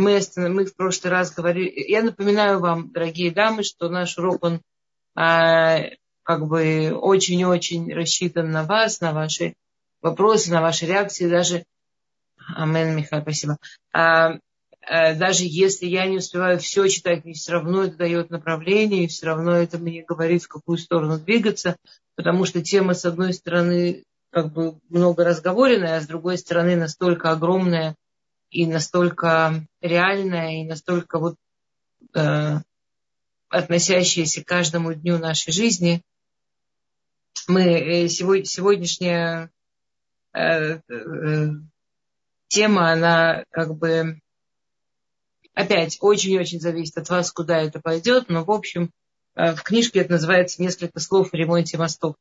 мы, мы в прошлый раз говорили, я напоминаю вам, дорогие дамы, что наш урок, он а, как бы очень-очень рассчитан на вас, на ваши вопросы, на ваши реакции, даже Амен, Михаил, спасибо. А, а, даже если я не успеваю все читать, мне все равно это дает направление, и все равно это мне говорит, в какую сторону двигаться, потому что тема, с одной стороны, как бы много разговоренная, а с другой стороны, настолько огромная и настолько реальная, и настолько вот э, относящаяся к каждому дню нашей жизни. Мы э, сегодня, сегодняшняя э, э, тема, она как бы опять очень-очень зависит от вас, куда это пойдет, но в общем э, в книжке это называется «Несколько слов в ремонте мостов».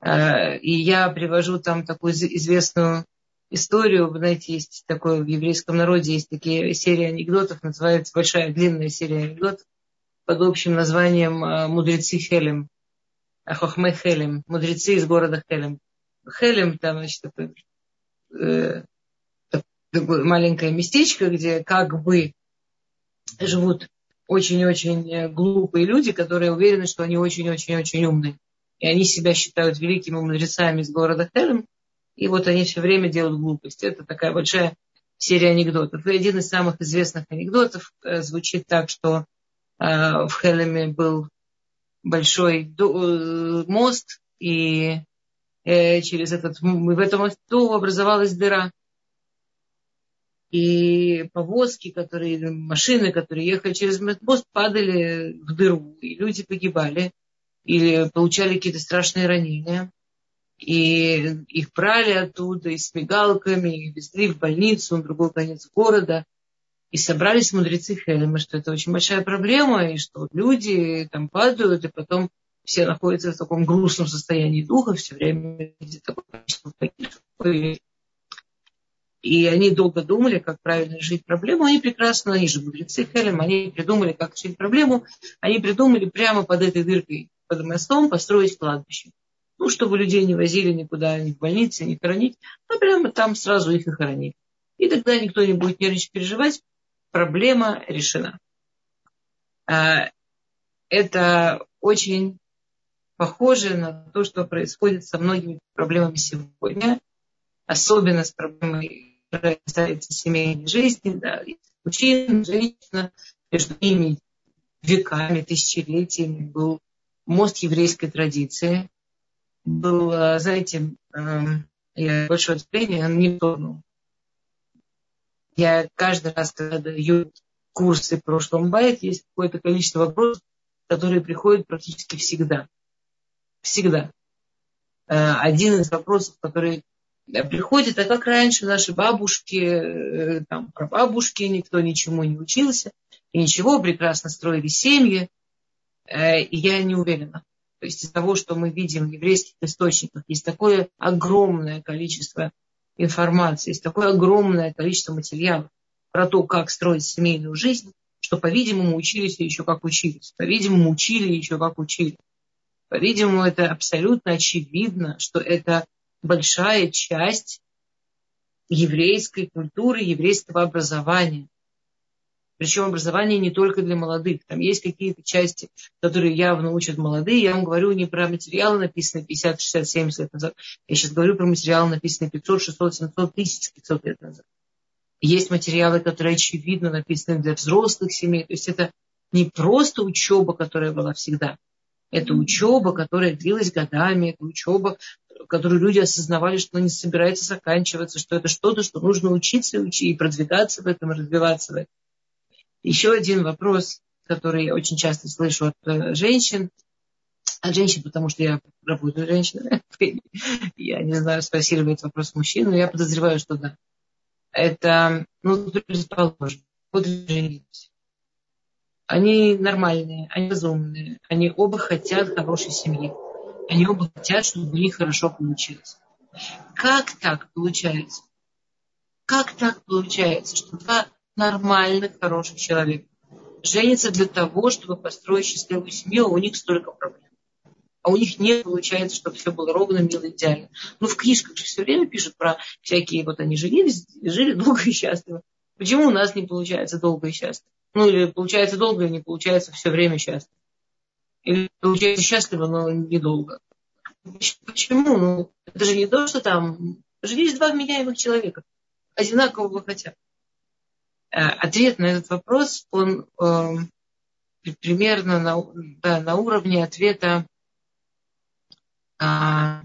Э, и я привожу там такую известную историю. Вы знаете, есть такое в еврейском народе, есть такие серии анекдотов, называется большая длинная серия анекдотов под общим названием э, «Мудрецы Хелем». Хохме Хелем, мудрецы из города Хелем. Хелем, там, значит, такой такое маленькое местечко, где как бы живут очень-очень глупые люди, которые уверены, что они очень-очень-очень умные. И они себя считают великими мудрецами из города Хелем. И вот они все время делают глупости. Это такая большая серия анекдотов. И один из самых известных анекдотов э, звучит так, что э, в Хелеме был большой э, мост, и через этот, в этом мосту образовалась дыра и повозки, которые, машины, которые ехали через мост, падали в дыру, и люди погибали или получали какие-то страшные ранения. И их брали оттуда и с мигалками, и везли в больницу, на другой конец города. И собрались мудрецы Хелема, что это очень большая проблема, и что люди там падают, и потом все находятся в таком грустном состоянии духа, все время и они долго думали, как правильно решить проблему. Они прекрасно, они же мудрецы Хелем, они придумали, как решить проблему. Они придумали прямо под этой дыркой, под мостом построить кладбище. Ну, чтобы людей не возили никуда, ни в больнице, ни хоронить, а прямо там сразу их и хоронить. И тогда никто не будет нервничать, переживать. Проблема решена. А, это очень похоже на то, что происходит со многими проблемами сегодня, особенно с проблемой которая семейной жизни, да, мужчина, женщина, между ними веками, тысячелетиями был мост еврейской традиции. Был, а, знаете, эм, я большое выступление, он не тронул. Я каждый раз, когда даю курсы про Шломбайт, есть какое-то количество вопросов, которые приходят практически всегда. Всегда. Э, один из вопросов, который приходит, а как раньше наши бабушки, э, там, прабабушки, никто ничему не учился, и ничего, прекрасно строили семьи, э, и я не уверена. То есть из того, что мы видим в еврейских источниках, есть такое огромное количество информации, есть такое огромное количество материалов про то, как строить семейную жизнь, что, по-видимому, учились еще как учились. По-видимому, учили еще как учили. По-видимому, это абсолютно очевидно, что это большая часть еврейской культуры, еврейского образования. Причем образование не только для молодых. Там есть какие-то части, которые явно учат молодые. Я вам говорю не про материалы, написанные 50, 60, 70 лет назад. Я сейчас говорю про материалы, написанные 500, 600, 700, 1500 лет назад. Есть материалы, которые очевидно написаны для взрослых семей. То есть это не просто учеба, которая была всегда. Это учеба, которая длилась годами, это учеба, которую люди осознавали, что она не собирается заканчиваться, что это что-то, что нужно учиться учить и продвигаться в этом, развиваться в этом. Еще один вопрос, который я очень часто слышу от э, женщин, от женщин, потому что я работаю женщинами. Я не знаю, спросили вы этот вопрос мужчин, но я подозреваю, что да. Это, ну, предположим, вот женились. Они нормальные, они разумные, они оба хотят хорошей семьи. Они оба хотят, чтобы у них хорошо получилось. Как так получается? Как так получается, что два нормальных, хороших человека женятся для того, чтобы построить счастливую семью, а у них столько проблем? а у них не получается, чтобы все было ровно, мило, идеально. Ну, в книжках же все время пишут про всякие, вот они женились, жили долго и счастливо. Почему у нас не получается долго и счастливо? Ну, или получается долго и не получается все время счастливо. Или получается счастливо, но недолго. Почему? Ну, это же не то, что там... Это же есть два вменяемых человека. Одинакового хотят. Э, ответ на этот вопрос, он э, примерно на, да, на уровне ответа, а,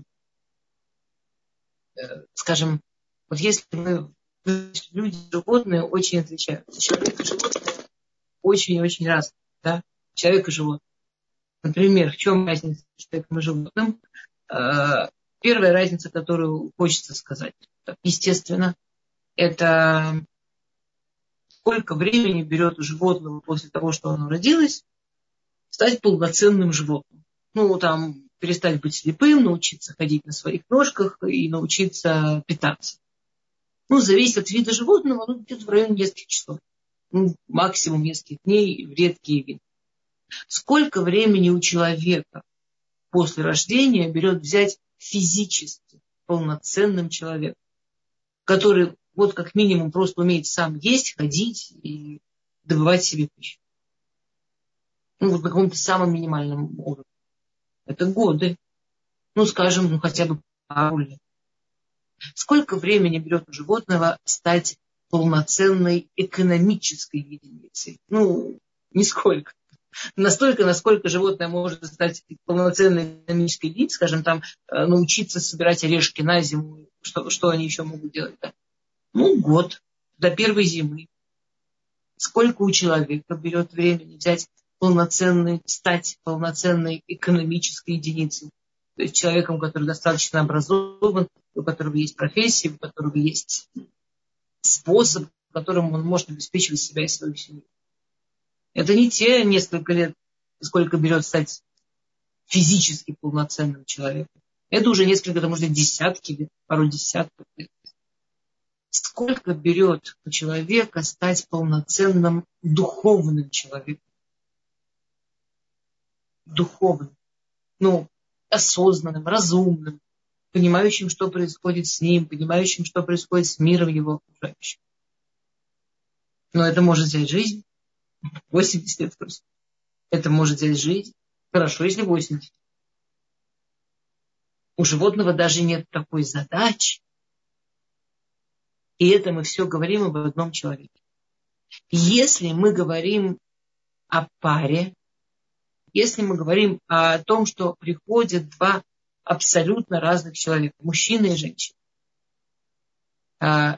э, скажем, вот если мы люди, животные очень отличаются. Человек и животные очень-очень разные. Да? Человек и животное. Например, в чем разница между человеком и животным? Э, первая разница, которую хочется сказать, естественно, это сколько времени берет у животного после того, что оно родилось, стать полноценным животным. Ну, там, перестать быть слепым, научиться ходить на своих ножках и научиться питаться. Ну, зависит от вида животного, ну, где-то в районе нескольких часов. Ну, максимум нескольких дней в редкие виды. Сколько времени у человека после рождения берет взять физически полноценным человеком, который вот как минимум просто умеет сам есть, ходить и добывать себе пищу. Ну, вот на каком-то самом минимальном уровне. Это годы. Ну, скажем, ну, хотя бы пару лет. Сколько времени берет у животного стать полноценной экономической единицей? Ну, нисколько. Настолько, насколько животное может стать полноценной экономической единицей, скажем, там, э, научиться собирать орешки на зиму, что, что они еще могут делать. Ну, год до первой зимы. Сколько у человека берет времени взять полноценный, стать полноценной экономической единицей. То есть человеком, который достаточно образован, у которого есть профессия, у которого есть способ, которым он может обеспечивать себя и свою семью. Это не те несколько лет, сколько берет стать физически полноценным человеком. Это уже несколько, это может десятки лет, пару десятков лет. Сколько берет у человека стать полноценным духовным человеком? Духовным. Ну, осознанным, разумным, понимающим, что происходит с ним, понимающим, что происходит с миром его окружающим. Но это может взять жизнь. 80 лет просто. Это может взять жизнь. Хорошо, если 80. У животного даже нет такой задачи. И это мы все говорим об одном человеке. Если мы говорим о паре, если мы говорим о том, что приходят два абсолютно разных человека, мужчина и женщина. А,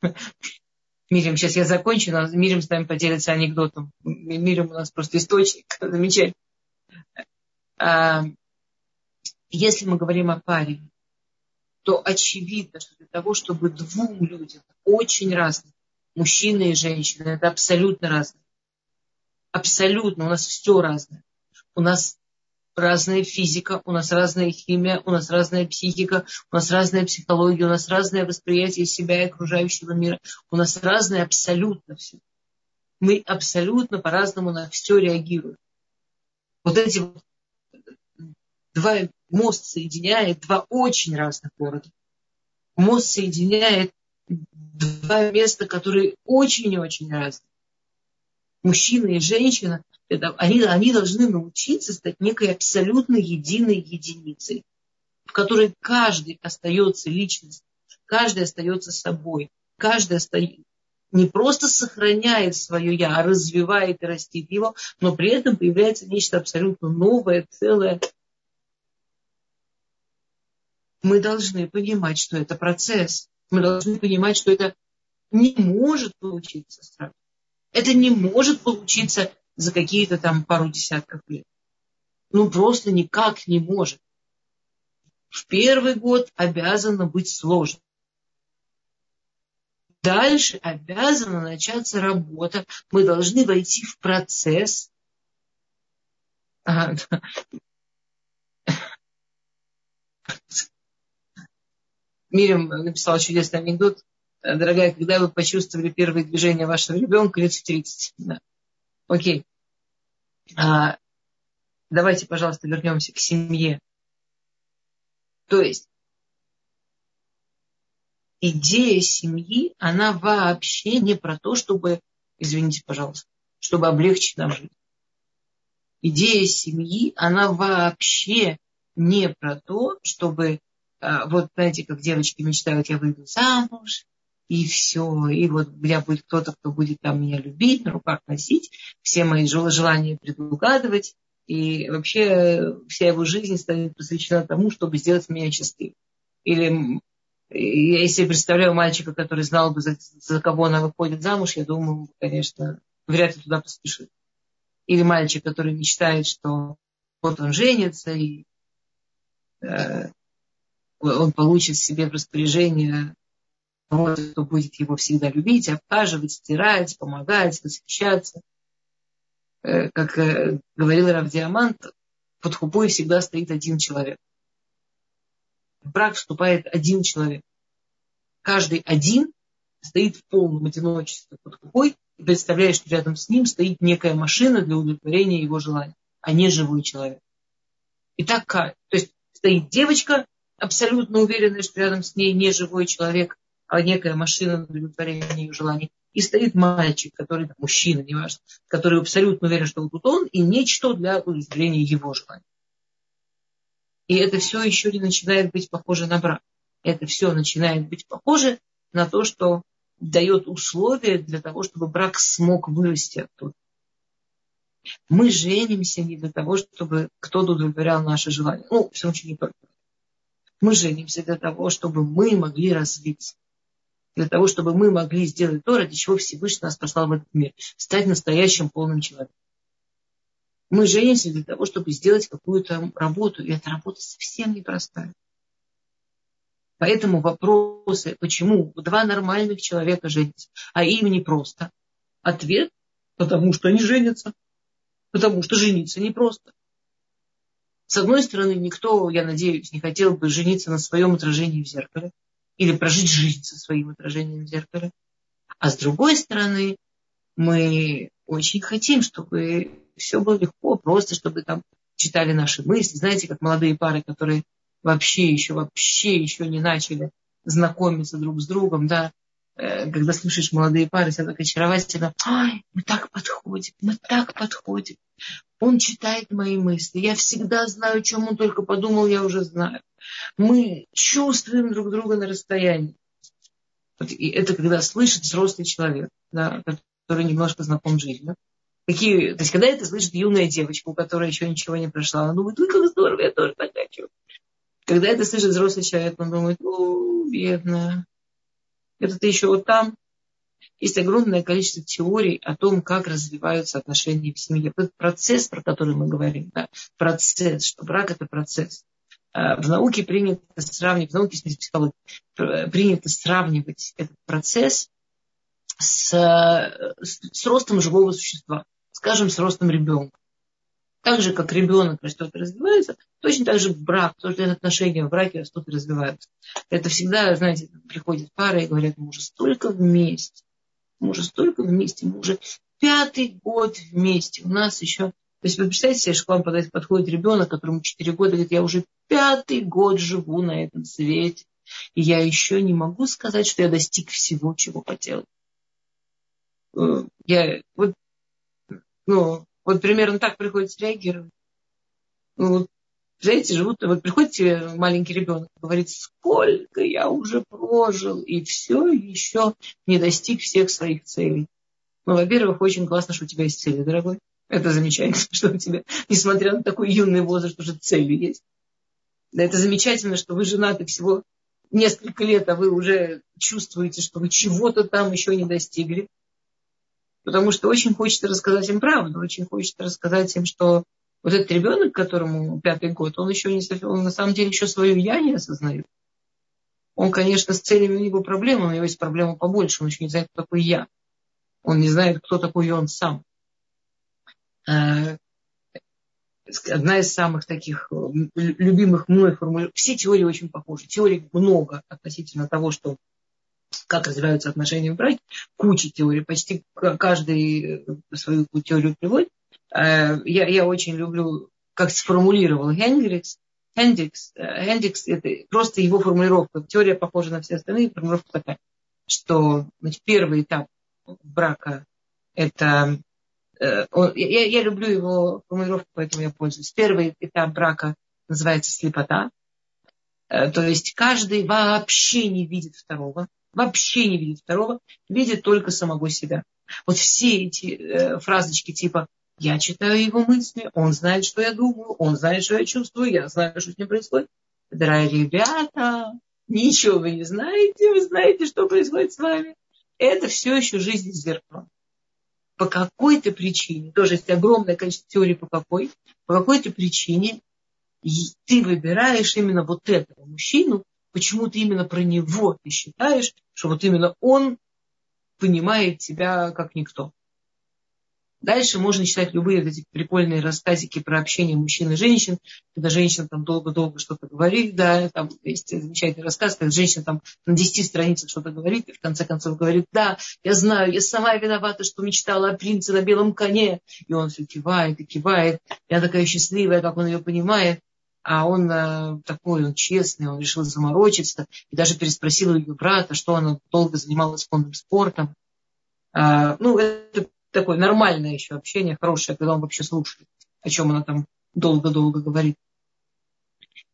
Мирим, сейчас я закончу, но Мирим с нами поделится анекдотом. Мирим у нас просто источник замечательный. А, если мы говорим о паре, то очевидно, что для того, чтобы двум людям очень разных, мужчина и женщина, это абсолютно разные. Абсолютно, у нас все разное. У нас разная физика, у нас разная химия, у нас разная психика, у нас разная психология, у нас разное восприятие себя и окружающего мира. У нас разное абсолютно все. Мы абсолютно по-разному на все реагируем. Вот эти два мост соединяет два очень разных города. Мост соединяет два места, которые очень-очень разные. Мужчина и женщина это, они, они должны научиться стать некой абсолютно единой единицей, в которой каждый остается личностью, каждый остается собой, каждый остается, не просто сохраняет свое я, а развивает и растит его, но при этом появляется нечто абсолютно новое, целое. Мы должны понимать, что это процесс. Мы должны понимать, что это не может получиться сразу. Это не может получиться за какие-то там пару десятков лет. Ну, просто никак не может. В первый год обязано быть сложно. Дальше обязана начаться работа. Мы должны войти в процесс. А, да. Мирим написала чудесный анекдот. Дорогая, когда вы почувствовали первые движения вашего ребенка лет в 30? Да. Окей. А, давайте, пожалуйста, вернемся к семье. То есть, идея семьи, она вообще не про то, чтобы, извините, пожалуйста, чтобы облегчить нам жизнь. Идея семьи, она вообще не про то, чтобы, вот знаете, как девочки мечтают, я выйду замуж, и все, и вот у меня будет кто-то, кто будет там меня любить, на руках носить, все мои желания предугадывать, и вообще вся его жизнь станет посвящена тому, чтобы сделать меня счастливым. Или я себе представляю мальчика, который знал бы, за, за кого она выходит замуж, я думаю, конечно, вряд ли туда поспешит. Или мальчик, который мечтает, что вот он женится, и э, он получит себе в распоряжение того, кто будет его всегда любить, обхаживать, стирать, помогать, восхищаться. Э, как э, говорил Рав Диамант, под хупой всегда стоит один человек. В брак вступает один человек. Каждый один стоит в полном одиночестве под хупой и представляет, что рядом с ним стоит некая машина для удовлетворения его желаний, а не живой человек. И так, то есть стоит девочка, абсолютно уверенная, что рядом с ней не живой человек, а некая машина удовлетворения ее желаний. И стоит мальчик, который, мужчина, неважно, который абсолютно уверен, что вот тут он, и нечто для удовлетворения его желаний. И это все еще не начинает быть похоже на брак. Это все начинает быть похоже на то, что дает условия для того, чтобы брак смог вырасти оттуда. Мы женимся не для того, чтобы кто-то удовлетворял наши желания. Ну, все очень не только. Мы женимся для того, чтобы мы могли развиться для того, чтобы мы могли сделать то, ради чего Всевышний нас послал в этот мир, стать настоящим полным человеком. Мы женимся для того, чтобы сделать какую-то работу, и эта работа совсем непростая. Поэтому вопросы, почему два нормальных человека женятся, а им не просто. Ответ, потому что они женятся. Потому что жениться непросто. С одной стороны, никто, я надеюсь, не хотел бы жениться на своем отражении в зеркале или прожить жизнь со своим отражением в зеркале. А с другой стороны, мы очень хотим, чтобы все было легко, просто чтобы там читали наши мысли. Знаете, как молодые пары, которые вообще еще, вообще еще не начали знакомиться друг с другом, да, э, когда слышишь молодые пары, все так очаровательно, ай, мы так подходим, мы так подходим. Он читает мои мысли. Я всегда знаю, о чем он только подумал, я уже знаю. Мы чувствуем друг друга на расстоянии. И это когда слышит взрослый человек, да, который немножко знаком с жизнью. Какие, то есть, когда это слышит юная девочка, у которой еще ничего не прошло, она думает, ой, как здорово, я тоже так хочу. Когда это слышит взрослый человек, он думает, о, бедная, это ты еще вот там, есть огромное количество теорий о том, как развиваются отношения в семье. Этот процесс, про который мы говорим, да, процесс, что брак это процесс. А, в науке принято сравнивать, в науке в психологии принято сравнивать этот процесс с, с, с ростом живого существа, скажем, с ростом ребенка. Так же, как ребенок растет и развивается, точно так же брак, тоже отношения в браке растут и развиваются. Это всегда, знаете, приходят пары и говорят, мы уже столько вместе, мы уже столько вместе, мы уже пятый год вместе. У нас еще... То есть вы представляете себе, что к вам подходит ребенок, которому 4 года, говорит, я уже пятый год живу на этом свете, и я еще не могу сказать, что я достиг всего, чего хотел. Э, я вот, ну, вот примерно так приходится реагировать. Ну, вот знаете, живут, вот приходит тебе маленький ребенок, говорит, сколько я уже прожил, и все еще не достиг всех своих целей. Ну, во-первых, очень классно, что у тебя есть цели, дорогой. Это замечательно, что у тебя, несмотря на такой юный возраст, уже цели есть. Да, это замечательно, что вы женаты всего несколько лет, а вы уже чувствуете, что вы чего-то там еще не достигли. Потому что очень хочется рассказать им правду, очень хочется рассказать им, что вот этот ребенок, которому пятый год, он еще не, он на самом деле еще свое я не осознает. Он, конечно, с целями у него проблемы, у него есть проблема побольше, он еще не знает, кто такой я. Он не знает, кто такой он сам. Э, одна из самых таких э, любимых мной формулировок. Все теории очень похожи. Теорий много относительно того, что как развиваются отношения в браке. Куча теорий. Почти каждый э, свою теорию приводит. Э, я, я очень люблю, как сформулировал Генгрикс, Хендикс, Хендикс это просто его формулировка. Теория похожа на все остальные, формулировка такая, что значит, первый этап брака это э, я, я люблю его формулировку, поэтому я пользуюсь. Первый этап брака называется слепота. Э, то есть каждый вообще не видит второго, вообще не видит второго, видит только самого себя. Вот все эти э, фразочки типа я читаю его мысли, он знает, что я думаю, он знает, что я чувствую, я знаю, что с ним происходит. Дорогие ребята, ничего вы не знаете, вы знаете, что происходит с вами. Это все еще жизнь с зеркалом. По какой-то причине, тоже есть огромное количество теорий по какой, по какой-то причине ты выбираешь именно вот этого мужчину, почему ты именно про него ты считаешь, что вот именно он понимает тебя как никто. Дальше можно читать любые эти прикольные рассказики про общение мужчин и женщин, когда женщина там долго-долго что-то говорит, да, там есть замечательный рассказ, как женщина там на 10 страницах что-то говорит, и в конце концов говорит, да, я знаю, я сама виновата, что мечтала о принце на белом коне. И он все кивает и кивает. Я такая счастливая, как он ее понимает. А он э, такой, он честный, он решил заморочиться. И даже переспросил ее брата, что она долго занималась фондом спортом. А, ну, это такое нормальное еще общение, хорошее, когда он вообще слушает, о чем она там долго-долго говорит.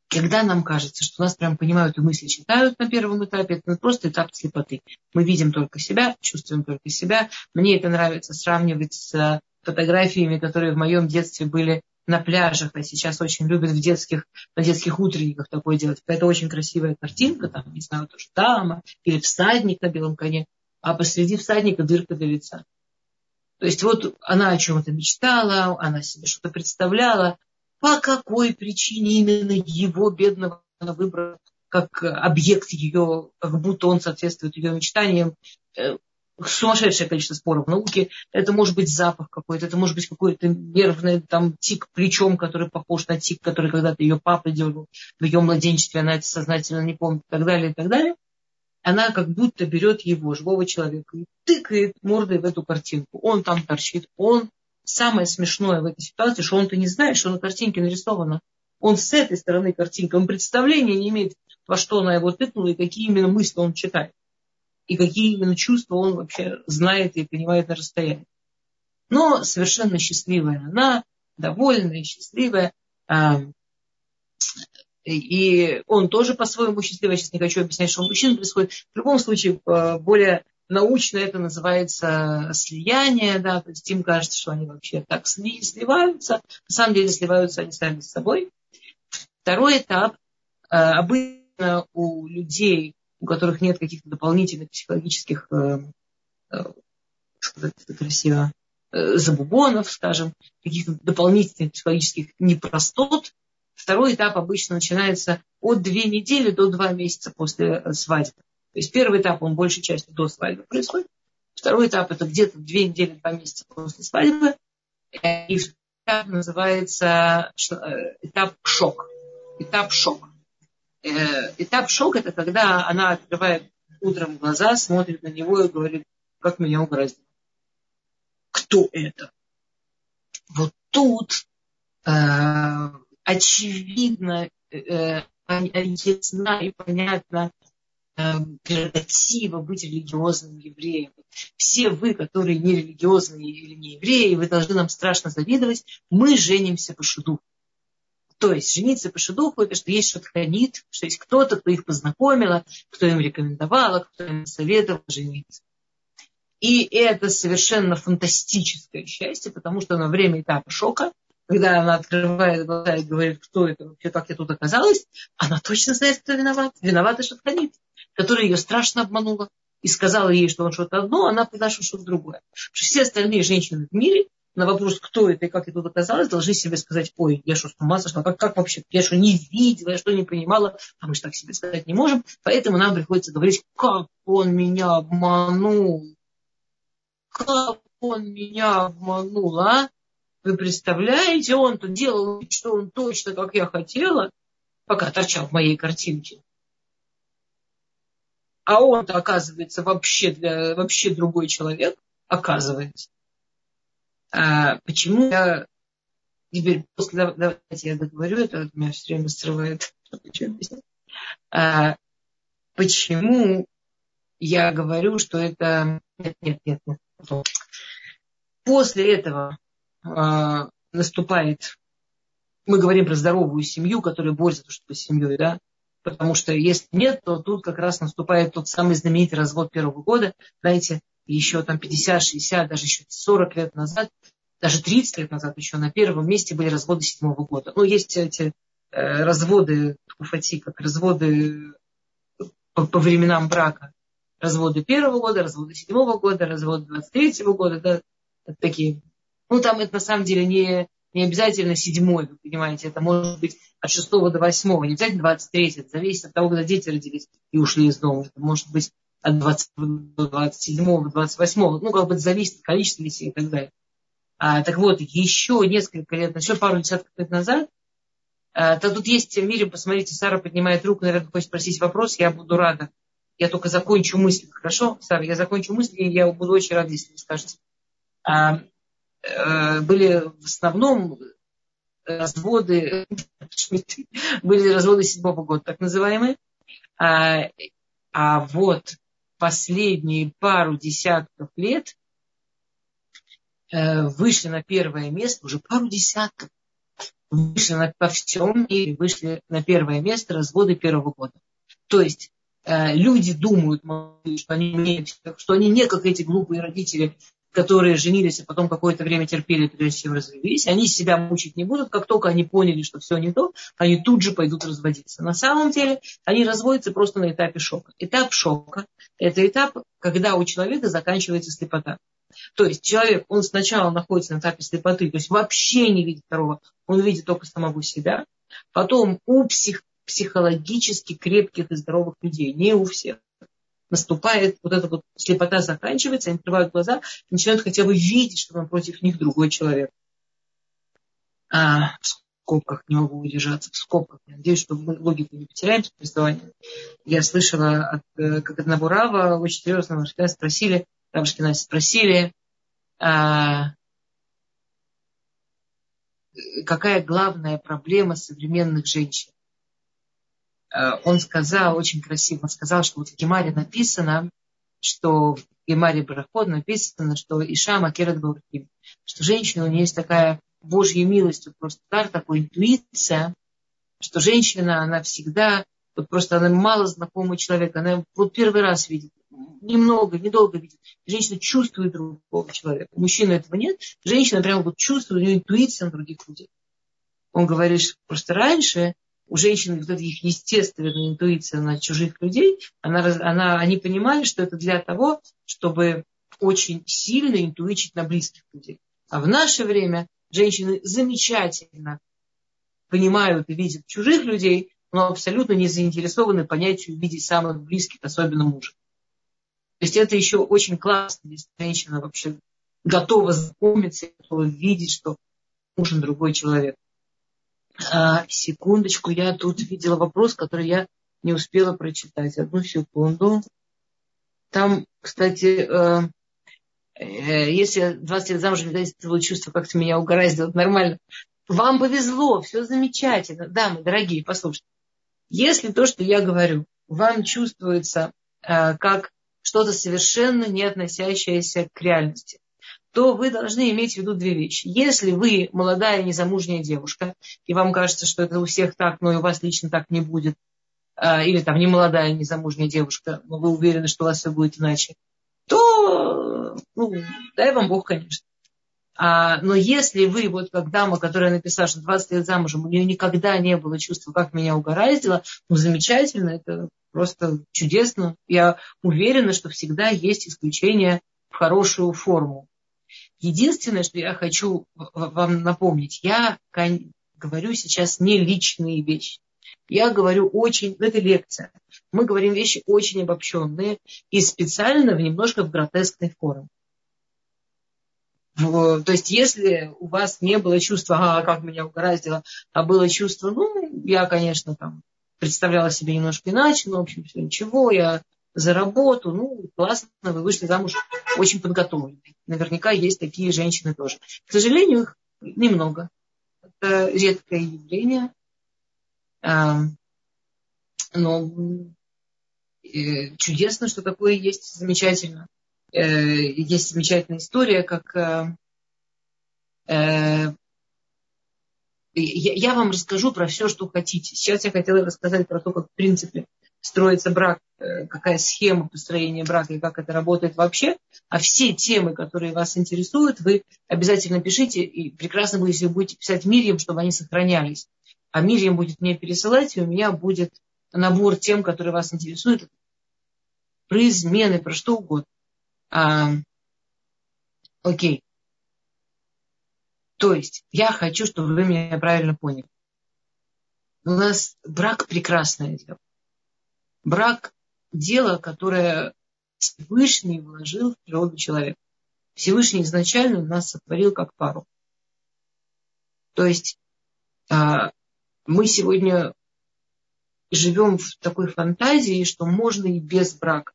Когда нам кажется, что нас прям понимают и мысли читают на первом этапе, это просто этап слепоты. Мы видим только себя, чувствуем только себя. Мне это нравится сравнивать с фотографиями, которые в моем детстве были на пляжах, а сейчас очень любят в детских, на детских утренниках такое делать. Это очень красивая картинка, там, не знаю, тоже дама или всадник на белом коне, а посреди всадника дырка для лица. То есть вот она о чем-то мечтала, она себе что-то представляла. По какой причине именно его бедного она выбрала как объект ее, как будто он соответствует ее мечтаниям. Э, сумасшедшее количество споров в науке. Это может быть запах какой-то, это может быть какой-то нервный там тик плечом, который похож на тик, который когда-то ее папа делал в ее младенчестве, она это сознательно не помнит, и так далее, и так далее она как будто берет его, живого человека, и тыкает мордой в эту картинку. Он там торчит, он самое смешное в этой ситуации, что он-то не знает, что на картинке нарисовано. Он с этой стороны картинки, он представления не имеет, во что она его тыкнула и какие именно мысли он читает. И какие именно чувства он вообще знает и понимает на расстоянии. Но совершенно счастливая она, довольная, счастливая. И он тоже по-своему счастливый. Я сейчас не хочу объяснять, что у мужчин происходит. В любом случае, э, более научно это называется слияние, да, то есть им кажется, что они вообще так сливаются, на самом деле сливаются они сами с собой. Второй этап, э, обычно у людей, у которых нет каких-то дополнительных психологических, э, сказать это красиво, забубонов, скажем, каких-то дополнительных психологических непростот, Второй этап обычно начинается от две недели до два месяца после э, свадьбы. То есть первый этап, он большей частью до свадьбы происходит. Второй этап это где-то две недели, два месяца после свадьбы. Э, и этап называется э, этап шок. Этап шок. Этап шок это когда она открывает утром глаза, смотрит на него и говорит, как меня угораздило. Кто это? Вот тут очевидно, э, ясна и понятна э, прерогатива быть религиозным евреем. Все вы, которые не религиозные или не евреи, вы должны нам страшно завидовать. Мы женимся по шуду. То есть жениться по шедуху, это что есть что-то что есть кто-то, кто их познакомила, кто им рекомендовала, кто им советовал жениться. И это совершенно фантастическое счастье, потому что на время этапа шока когда она открывает глаза и говорит, кто это вообще, как я тут оказалась, она точно знает, кто виноват. Виновата Шатханит, которая ее страшно обманула и сказала ей, что он что-то одно, а она что что-то другое. Все остальные женщины в мире на вопрос, кто это и как я тут оказалась, должны себе сказать, ой, я что, с ума сошла, как, как вообще, я что, не видела, я что, не понимала, а мы же так себе сказать не можем, поэтому нам приходится говорить, как он меня обманул, как он меня обманул, а? Вы представляете, он-то делал, что он точно, как я хотела, пока торчал в моей картинке. А он-то, оказывается, вообще, для, вообще другой человек, оказывается. А почему я теперь после, давайте я договорю, это меня все время срывает. А, почему я говорю, что это... Нет, нет, нет. После этого наступает... Мы говорим про здоровую семью, которая борется за то, чтобы семьей, да? Потому что если нет, то тут как раз наступает тот самый знаменитый развод первого года. Знаете, еще там 50, 60, даже еще 40 лет назад, даже 30 лет назад еще на первом месте были разводы седьмого года. Ну, есть эти э, разводы, фати, как разводы по, по временам брака. Разводы первого года, разводы седьмого года, разводы двадцать третьего года, да, такие. Ну, там это на самом деле не, не обязательно седьмой, вы понимаете, это может быть от шестого до восьмого, не обязательно двадцать третий, это зависит от того, когда дети родились и ушли из дома. Это может быть от 20 до 27 до 28, ну, как бы зависит от количества детей и так далее. А, так вот, еще несколько лет, еще пару десятков лет назад, а, то тут есть в мире, посмотрите, Сара поднимает руку, наверное, хочет спросить вопрос, я буду рада. Я только закончу мысль, хорошо, Сара, я закончу мысль, и я буду очень рада, если вы скажете. А, были в основном разводы, были разводы седьмого года, так называемые. А, а вот последние пару десятков лет э, вышли на первое место, уже пару десятков, вышли на, по всем мире, вышли на первое место разводы первого года. То есть э, люди думают, что они, что они не как эти глупые родители, которые женились, а потом какое-то время терпели, прежде чем развелись, они себя мучить не будут. Как только они поняли, что все не то, они тут же пойдут разводиться. На самом деле они разводятся просто на этапе шока. Этап шока – это этап, когда у человека заканчивается слепота. То есть человек, он сначала находится на этапе слепоты, то есть вообще не видит второго, он видит только самого себя. Потом у псих, психологически крепких и здоровых людей, не у всех, наступает, вот эта вот слепота заканчивается, они открывают глаза начинают хотя бы видеть, что напротив них другой человек. А, в скобках не могу удержаться, в скобках. Я надеюсь, что мы логику не потеряем с повествованием. Я слышала от, э, как одного Рава, очень серьезного Рава спросили, Равшкина спросили, а, какая главная проблема современных женщин. Э, он сказал, очень красиво, он сказал, что вот в Гемаре написано, что в Гемаре Бараход написано, что Иша Макерет Баурхим, что женщина, у нее есть такая Божья милость, просто дар, такой интуиция, что женщина, она всегда, вот просто она мало знакомый человек, она вот первый раз видит, немного, недолго видит. Женщина чувствует другого человека. У мужчины этого нет. Женщина прямо вот чувствует, у нее интуиция на других людей. Он говорит, что просто раньше у женщин вот их естественная интуиция на чужих людей, она, она, они понимали, что это для того, чтобы очень сильно интуичить на близких людей. А в наше время женщины замечательно понимают и видят чужих людей, но абсолютно не заинтересованы понятию видеть самых близких, особенно мужа. То есть это еще очень классно, если женщина вообще готова знакомиться, готова видеть, что нужен другой человек. А, секундочку, я тут видела вопрос, который я не успела прочитать. Одну секунду. Там, кстати, э, э, если 20 лет замужем, да, если чувство как-то меня угораздило, нормально. Вам повезло, все замечательно. Дамы, дорогие, послушайте. Если то, что я говорю, вам чувствуется э, как что-то совершенно не относящееся к реальности, то вы должны иметь в виду две вещи. Если вы молодая незамужняя девушка, и вам кажется, что это у всех так, но и у вас лично так не будет, а, или там не молодая незамужняя девушка, но вы уверены, что у вас все будет иначе, то ну, дай вам Бог, конечно. А, но если вы, вот как дама, которая написала, что 20 лет замужем, у нее никогда не было чувства, как меня угораздило, ну замечательно, это просто чудесно. Я уверена, что всегда есть исключение в хорошую форму. Единственное, что я хочу вам напомнить, я говорю сейчас не личные вещи. Я говорю очень, ну, это лекция. Мы говорим вещи очень обобщенные и специально в немножко в гротескной форме. То есть, если у вас не было чувства, а, как меня угораздило, а было чувство, ну, я, конечно, там представляла себе немножко иначе, но, в общем, все ничего, я за работу, ну, классно, вы вышли замуж очень подготовленной. Наверняка есть такие женщины тоже. К сожалению, их немного. это редкое явление. А, но э, чудесно, что такое есть, замечательно. Э, есть замечательная история, как я вам расскажу про все, что хотите. Сейчас я хотела рассказать про то, как в принципе строится брак, э, какая схема построения брака и как это работает вообще. А все темы, которые вас интересуют, вы обязательно пишите. И прекрасно будет, если вы будете писать Мирьям, чтобы они сохранялись. А Мирьям будет мне пересылать, и у меня будет набор тем, которые вас интересуют. Про измены, про что угодно. А, окей. То есть я хочу, чтобы вы меня правильно поняли. У нас брак прекрасное дело. Брак – дело, которое Всевышний вложил в природу человека. Всевышний изначально нас сотворил как пару. То есть а, мы сегодня живем в такой фантазии, что можно и без брака.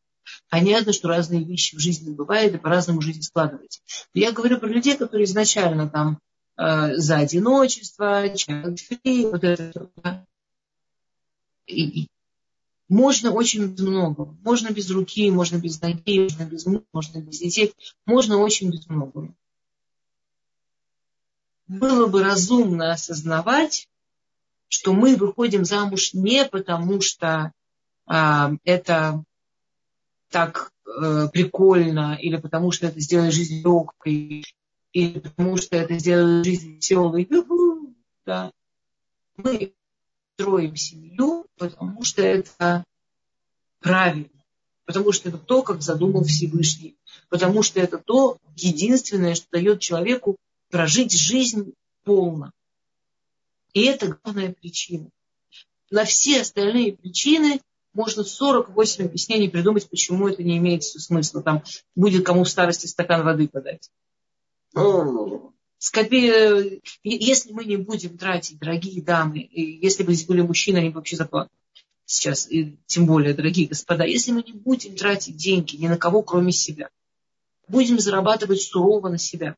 Понятно, что разные вещи в жизни бывают, и по-разному жизнь складывается. Я говорю про людей, которые изначально там э, за одиночество, вот это. И, можно очень много. Можно без руки, можно без ноги, можно без мужа, можно без детей. Можно очень без много. Было бы разумно осознавать, что мы выходим замуж не потому, что а, это так э, прикольно, или потому что это сделает жизнь легкой, или потому что это сделает жизнь веселой. Да. Мы строим семью, потому что это правильно. Потому что это то, как задумал Всевышний. Потому что это то единственное, что дает человеку прожить жизнь полно. И это главная причина. На все остальные причины можно 48 объяснений придумать, почему это не имеет смысла. Там будет кому в старости стакан воды подать. Скопи... Если мы не будем тратить, дорогие дамы, если бы здесь были мужчины, они бы вообще заплакали сейчас, и тем более, дорогие господа, если мы не будем тратить деньги ни на кого, кроме себя, будем зарабатывать сурово на себя,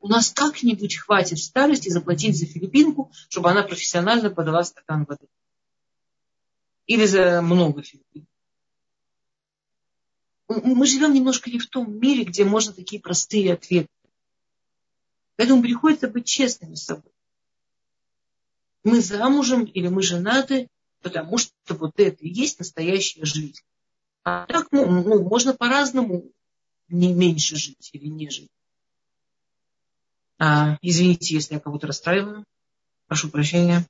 у нас как-нибудь хватит в старости заплатить за филиппинку, чтобы она профессионально подала стакан воды. Или за много филиппин. Мы живем немножко не в том мире, где можно такие простые ответы. Поэтому приходится быть честными с собой. Мы замужем или мы женаты, потому что вот это и есть настоящая жизнь. А так, ну, ну можно по-разному не меньше жить или не жить. А, извините, если я кого-то расстраиваю. Прошу прощения.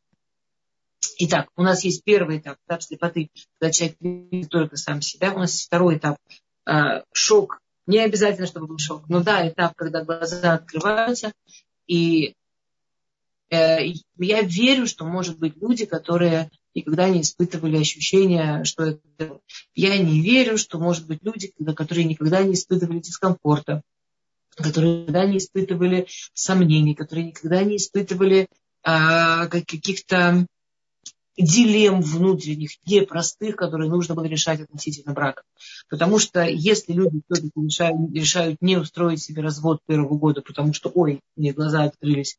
Итак, у нас есть первый этап, этап слепоты, когда человек видит только сам себя. У нас есть второй этап, шок. Не обязательно, чтобы был шок, но да, этап, когда глаза открываются. И э, я верю, что, может быть, люди, которые никогда не испытывали ощущения, что это... Я не верю, что, может быть, люди, которые никогда не испытывали дискомфорта, которые никогда не испытывали сомнений, которые никогда не испытывали а, каких-то дилемм внутренних, непростых, которые нужно было решать относительно брака. Потому что если люди все-таки решают, решают не устроить себе развод первого года, потому что, ой, мне глаза открылись,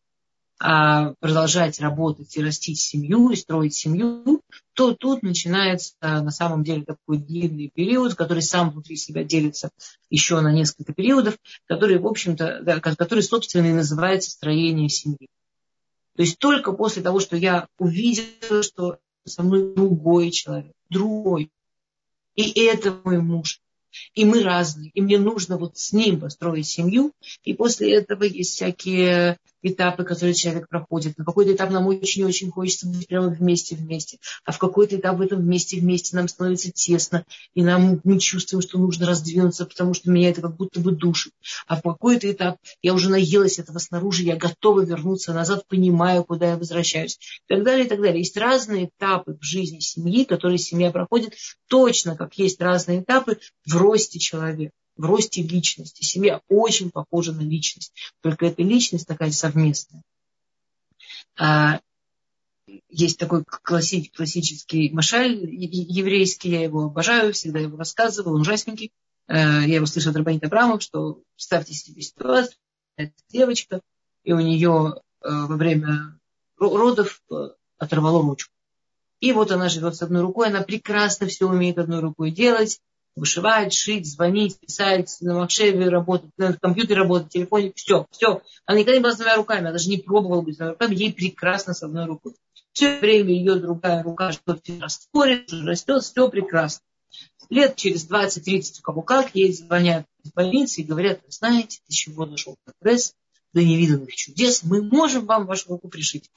а продолжать работать и растить семью, и строить семью, то тут начинается на самом деле такой длинный период, который сам внутри себя делится еще на несколько периодов, который, в общем-то, да, который, собственно, и называется строение семьи. То есть только после того, что я увидела, что со мной другой человек, другой, и это мой муж, и мы разные, и мне нужно вот с ним построить семью, и после этого есть всякие этапы, которые человек проходит. На какой-то этап нам очень-очень хочется быть прямо вместе-вместе, а в какой-то этап в этом вместе-вместе нам становится тесно, и нам мы чувствуем, что нужно раздвинуться, потому что меня это как будто бы душит. А в какой-то этап я уже наелась этого снаружи, я готова вернуться назад, понимаю, куда я возвращаюсь. И так далее, и так далее. Есть разные этапы в жизни семьи, которые семья проходит, точно как есть разные этапы в росте человека в росте личности. Семья очень похожа на личность, только эта личность такая совместная. А, есть такой классический машаль еврейский, я его обожаю, всегда его рассказываю, он ужасненький. А, я его слышала от Рабанит Абрамов, что представьте себе ситуацию, это девочка, и у нее во время родов оторвало ручку. И вот она живет с одной рукой, она прекрасно все умеет одной рукой делать, вышивать, шить, звонить, писать, на макшеве работать, на компьютере работать, телефоне, все, все. Она никогда не была с двумя руками, она даже не пробовала быть с двумя руками, ей прекрасно с одной рукой. Все время ее другая рука что-то растворит, растет, все прекрасно. Лет через 20-30 у кого как, ей звонят из больницы и говорят, знаете, из чего нашел прогресс, до невиданных чудес, мы можем вам вашу руку пришить.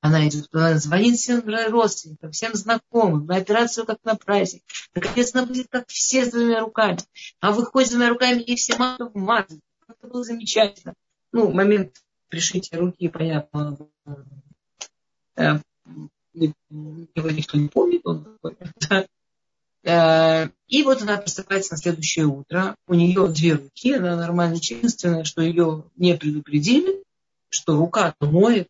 Она идет туда, звонит всем родственникам, всем знакомым, на операцию как на праздник. Наконец она будет как все с двумя руками. А выходит с двумя руками и все матов мазать. Это было замечательно. Ну, момент пришития руки, понятно, э, его никто не помнит. Он такой, э, И вот она просыпается на следующее утро. У нее две руки, она нормально единственное, что ее не предупредили, что рука-то моет,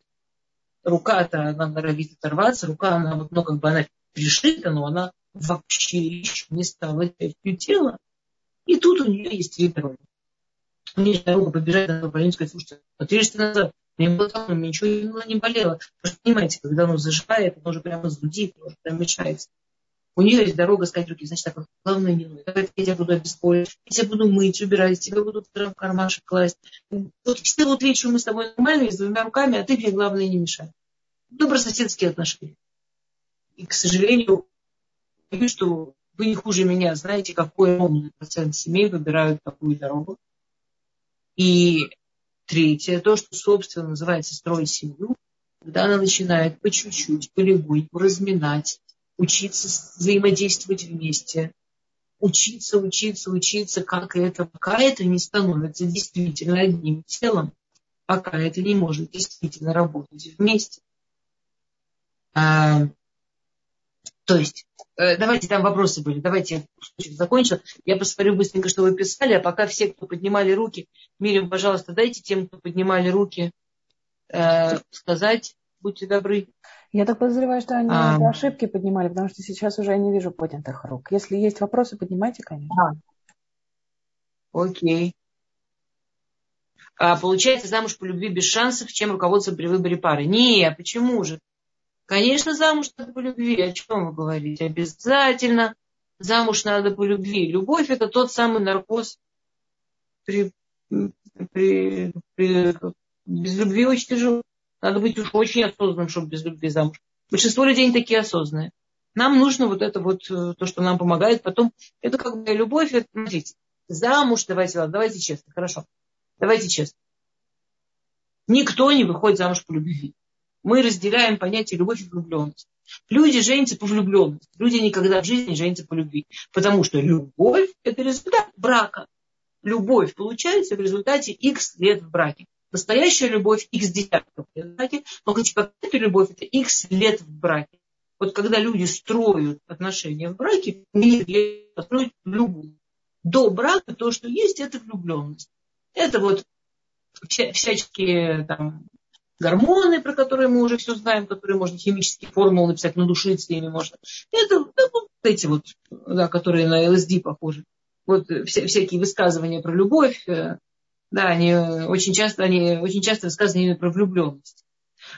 рука-то она норовит оторваться, рука она вот, ну, как бы она пришита, но она вообще еще не стала частью тела. И тут у нее есть нее есть дорога побежать на больницу сказать, слушайте, видишь, назад, мне было там, мне ничего не болело. Потому что, понимаете, когда оно заживает, оно уже прямо зудит, оно уже прям мешается. У нее есть дорога сказать руки, значит, так, главное не ной. Давай я тебя буду обеспокоить, я тебя буду мыть, убирать, тебя буду в кармашек класть. Вот все вот что мы с тобой нормальные, с двумя руками, а ты мне главное не мешай. Добрососедские отношения. И, к сожалению, боюсь, что вы не хуже меня знаете, какой ровный процент семей выбирают такую дорогу. И третье, то, что, собственно, называется строить семью, когда она начинает по чуть-чуть, полегоньку разминать, учиться взаимодействовать вместе, учиться, учиться, учиться, как это, пока это не становится действительно одним телом, пока это не может действительно работать вместе. А, то есть, э, давайте, там вопросы были, давайте я закончу. Я посмотрю быстренько, что вы писали, а пока все, кто поднимали руки, Мирим, пожалуйста, дайте тем, кто поднимали руки, э, сказать, будьте добры. Я так подозреваю, что они а... ошибки поднимали, потому что сейчас уже я не вижу поднятых рук. Если есть вопросы, поднимайте, конечно. А. Окей. А, получается, замуж по любви без шансов, чем руководство при выборе пары. Не, почему же? Конечно, замуж надо по любви. О чем вы говорите? Обязательно замуж надо по любви. Любовь это тот самый наркоз. При, при, при, без любви очень тяжело. Надо быть уж очень осознанным, чтобы без любви замуж. Большинство людей не такие осознанные. Нам нужно вот это вот, э, то, что нам помогает. Потом, это как бы любовь, это, смотрите, замуж, давайте, ладно, давайте честно, хорошо. Давайте честно. Никто не выходит замуж по любви. Мы разделяем понятие любовь и влюбленность. Люди женятся по влюбленности. Люди никогда в жизни не женятся по любви. Потому что любовь – это результат брака. Любовь получается в результате x лет в браке. Настоящая любовь x десятков лет в браке, но какая-то любовь это x лет в браке. Вот когда люди строят отношения в браке, они построить любовь. До брака то, что есть, это влюбленность. Это вот вся, всяческие там, гормоны, про которые мы уже все знаем, которые можно химические формулы написать, надушиться ими можно. Это да, вот эти вот, да, которые на ЛСД похожи. Вот вся, всякие высказывания про любовь, э, да, они очень часто, они очень часто высказаны именно про влюбленность.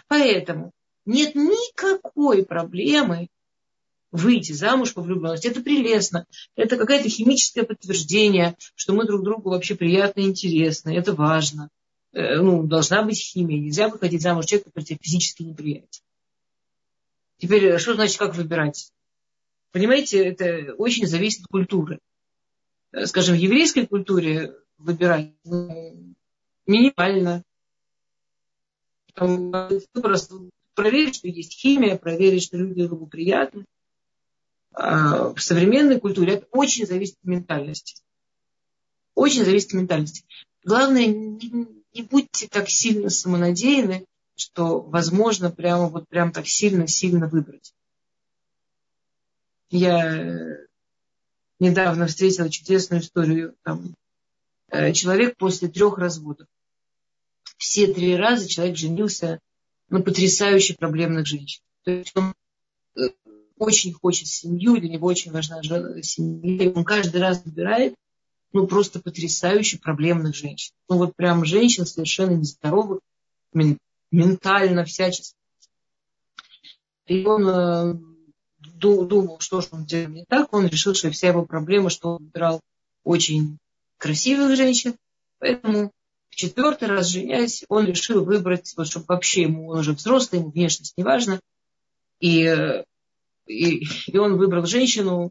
Поэтому нет никакой проблемы выйти замуж по влюбленности. Это прелестно. Это какое-то химическое подтверждение, что мы друг другу вообще приятно и интересны. Это важно. Э, ну, должна быть химия. Нельзя выходить замуж человека, который тебя физически неприятен. Теперь, э, что значит, как выбирать? Понимаете, это очень зависит от культуры. Э, скажем, в еврейской культуре выбирать минимально. Просто проверить, что есть химия, проверить, что люди другу приятны. А в современной культуре это очень зависит от ментальности. Очень зависит от ментальности. Главное, не, не будьте так сильно самонадеянны, что возможно прямо вот прям так сильно-сильно выбрать. Я недавно встретила чудесную историю. Там, э, человек после трех разводов. Все три раза человек женился на потрясающе проблемных женщин. То есть он э, очень хочет семью, для него очень важна семья. И он каждый раз выбирает ну, просто потрясающе проблемных женщин. Ну, вот прям женщин совершенно нездоровых, ментально, всячески. И он э, думал, что же он делает не так, он решил, что вся его проблема, что он выбирал очень красивых женщин, поэтому в четвертый раз женясь, он решил выбрать, вот, чтобы вообще ему, он уже взрослый, ему внешность не важно, и, и, и он выбрал женщину,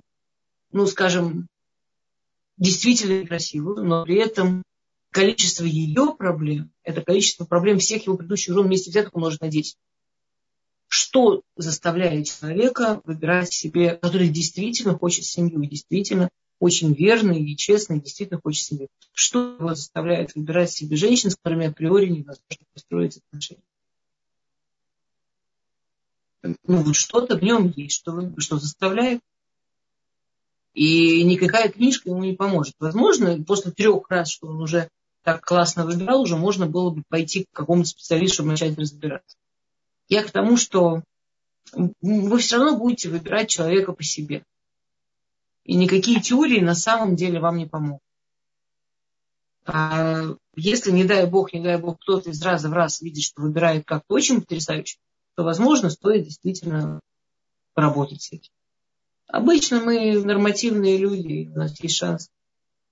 ну, скажем, действительно красивую, но при этом количество ее проблем, это количество проблем всех его предыдущих жен вместе взятых умножить на 10 что заставляет человека выбирать себе, который действительно хочет семью, действительно очень верный и честный, действительно хочет семью. Что его заставляет выбирать себе женщин, с которыми априори невозможно построить отношения? Ну, вот что-то в нем есть, что, что заставляет. И никакая книжка ему не поможет. Возможно, после трех раз, что он уже так классно выбирал, уже можно было бы пойти к какому-то специалисту, чтобы начать разбираться. Я к тому, что вы все равно будете выбирать человека по себе. И никакие теории на самом деле вам не помогут. А если, не дай бог, не дай бог, кто-то из раза в раз видит, что выбирает как-то очень потрясающе, то, возможно, стоит действительно поработать с этим. Обычно мы нормативные люди, у нас есть шанс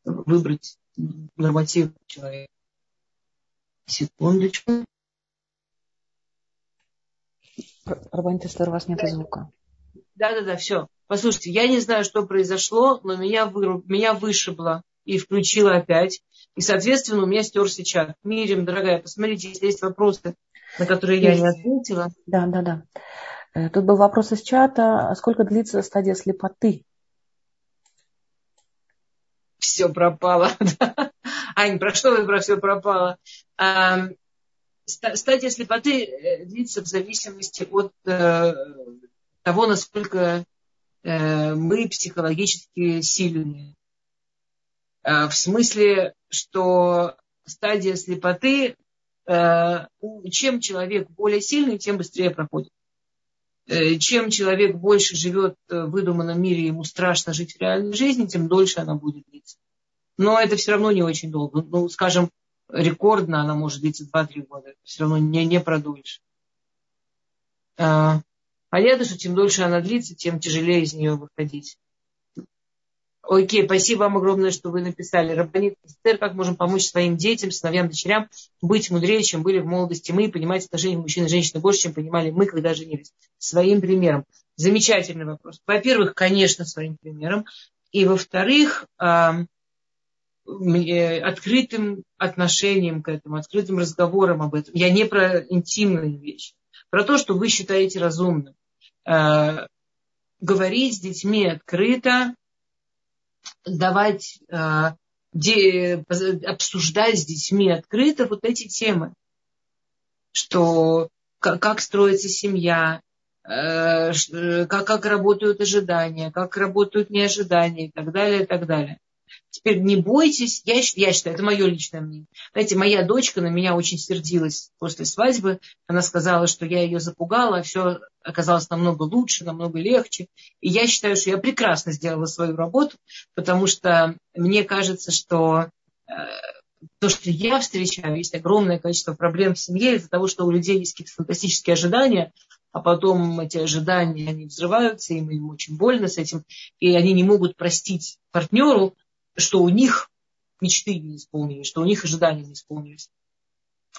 выбрать нормативного человека. Секундочку. Рабанитестер, у вас нет звука. Да-да-да, все. Послушайте, я не знаю, что произошло, но меня, выруб, меня вышибло и включила опять. И, соответственно, у меня стерся чат. Мирим, дорогая, посмотрите, если есть вопросы, на которые я не ответила. Да, да, да. Э, тут был вопрос из чата. Сколько длится стадия слепоты? Все пропало. Ань, про что вы про все пропало? стадия слепоты э, длится в зависимости от э, того, насколько мы психологически сильные. В смысле, что стадия слепоты, чем человек более сильный, тем быстрее проходит. Чем человек больше живет в выдуманном мире, ему страшно жить в реальной жизни, тем дольше она будет длиться. Но это все равно не очень долго. Ну, скажем, рекордно она может длиться 2-3 года. Все равно не, не продольше. Понятно, что чем дольше она длится, тем тяжелее из нее выходить. Окей, спасибо вам огромное, что вы написали. Рабанит Эстер, как можем помочь своим детям, сыновьям, дочерям быть мудрее, чем были в молодости мы, понимать отношения мужчин и женщин больше, чем понимали мы, когда женились. Своим примером. Замечательный вопрос. Во-первых, конечно, своим примером. И во-вторых, открытым отношением к этому, открытым разговором об этом. Я не про интимные вещи, про то, что вы считаете разумным. Э, говорить с детьми открыто, давать, э, обсуждать с детьми открыто вот эти темы, что как, строится семья, э, как, как работают ожидания, как работают неожидания и так далее, и так далее. Теперь не бойтесь, я, я считаю, это мое личное мнение. Знаете, моя дочка на меня очень сердилась после свадьбы. Она сказала, что я ее запугала, а все оказалось намного лучше, намного легче. И я считаю, что я прекрасно сделала свою работу, потому что мне кажется, что э, то, что я встречаю, есть огромное количество проблем в семье из-за того, что у людей есть какие-то фантастические ожидания, а потом эти ожидания, они взрываются, им, им очень больно с этим, и они не могут простить партнеру, что у них мечты не исполнились, что у них ожидания не исполнились.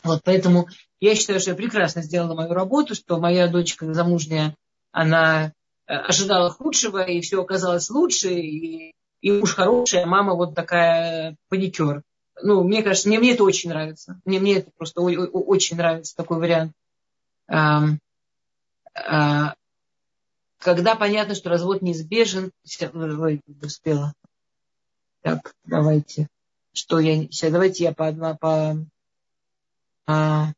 Вот поэтому я считаю, что я прекрасно сделала мою работу, что моя дочка замужняя, она э, ожидала худшего, и все оказалось лучше, и, и уж хорошая, мама вот такая паникер. Ну, мне кажется, мне, мне это очень нравится. Мне, мне это просто очень нравится такой вариант. А, когда понятно, что развод неизбежен, успела. Так, давайте. Что я... Сейчас, давайте я по одна... По, а,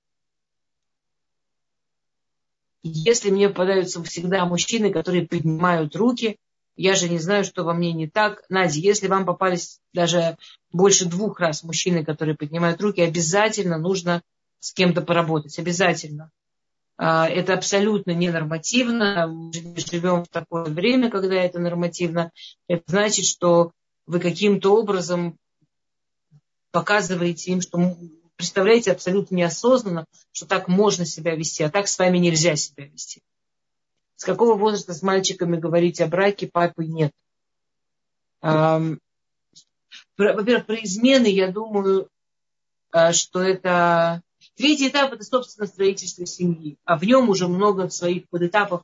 если мне попадаются всегда мужчины, которые поднимают руки, я же не знаю, что во мне не так. Надя, если вам попались даже больше двух раз мужчины, которые поднимают руки, обязательно нужно с кем-то поработать. Обязательно. А, это абсолютно ненормативно. Мы живем в такое время, когда это нормативно. Это значит, что вы каким-то образом показываете им, что представляете абсолютно неосознанно, что так можно себя вести, а так с вами нельзя себя вести. С какого возраста с мальчиками говорить о браке, папы нет. Во-первых, про измены, я думаю, а, что это третий этап, это, собственно, строительство семьи. А в нем уже много своих подэтапов.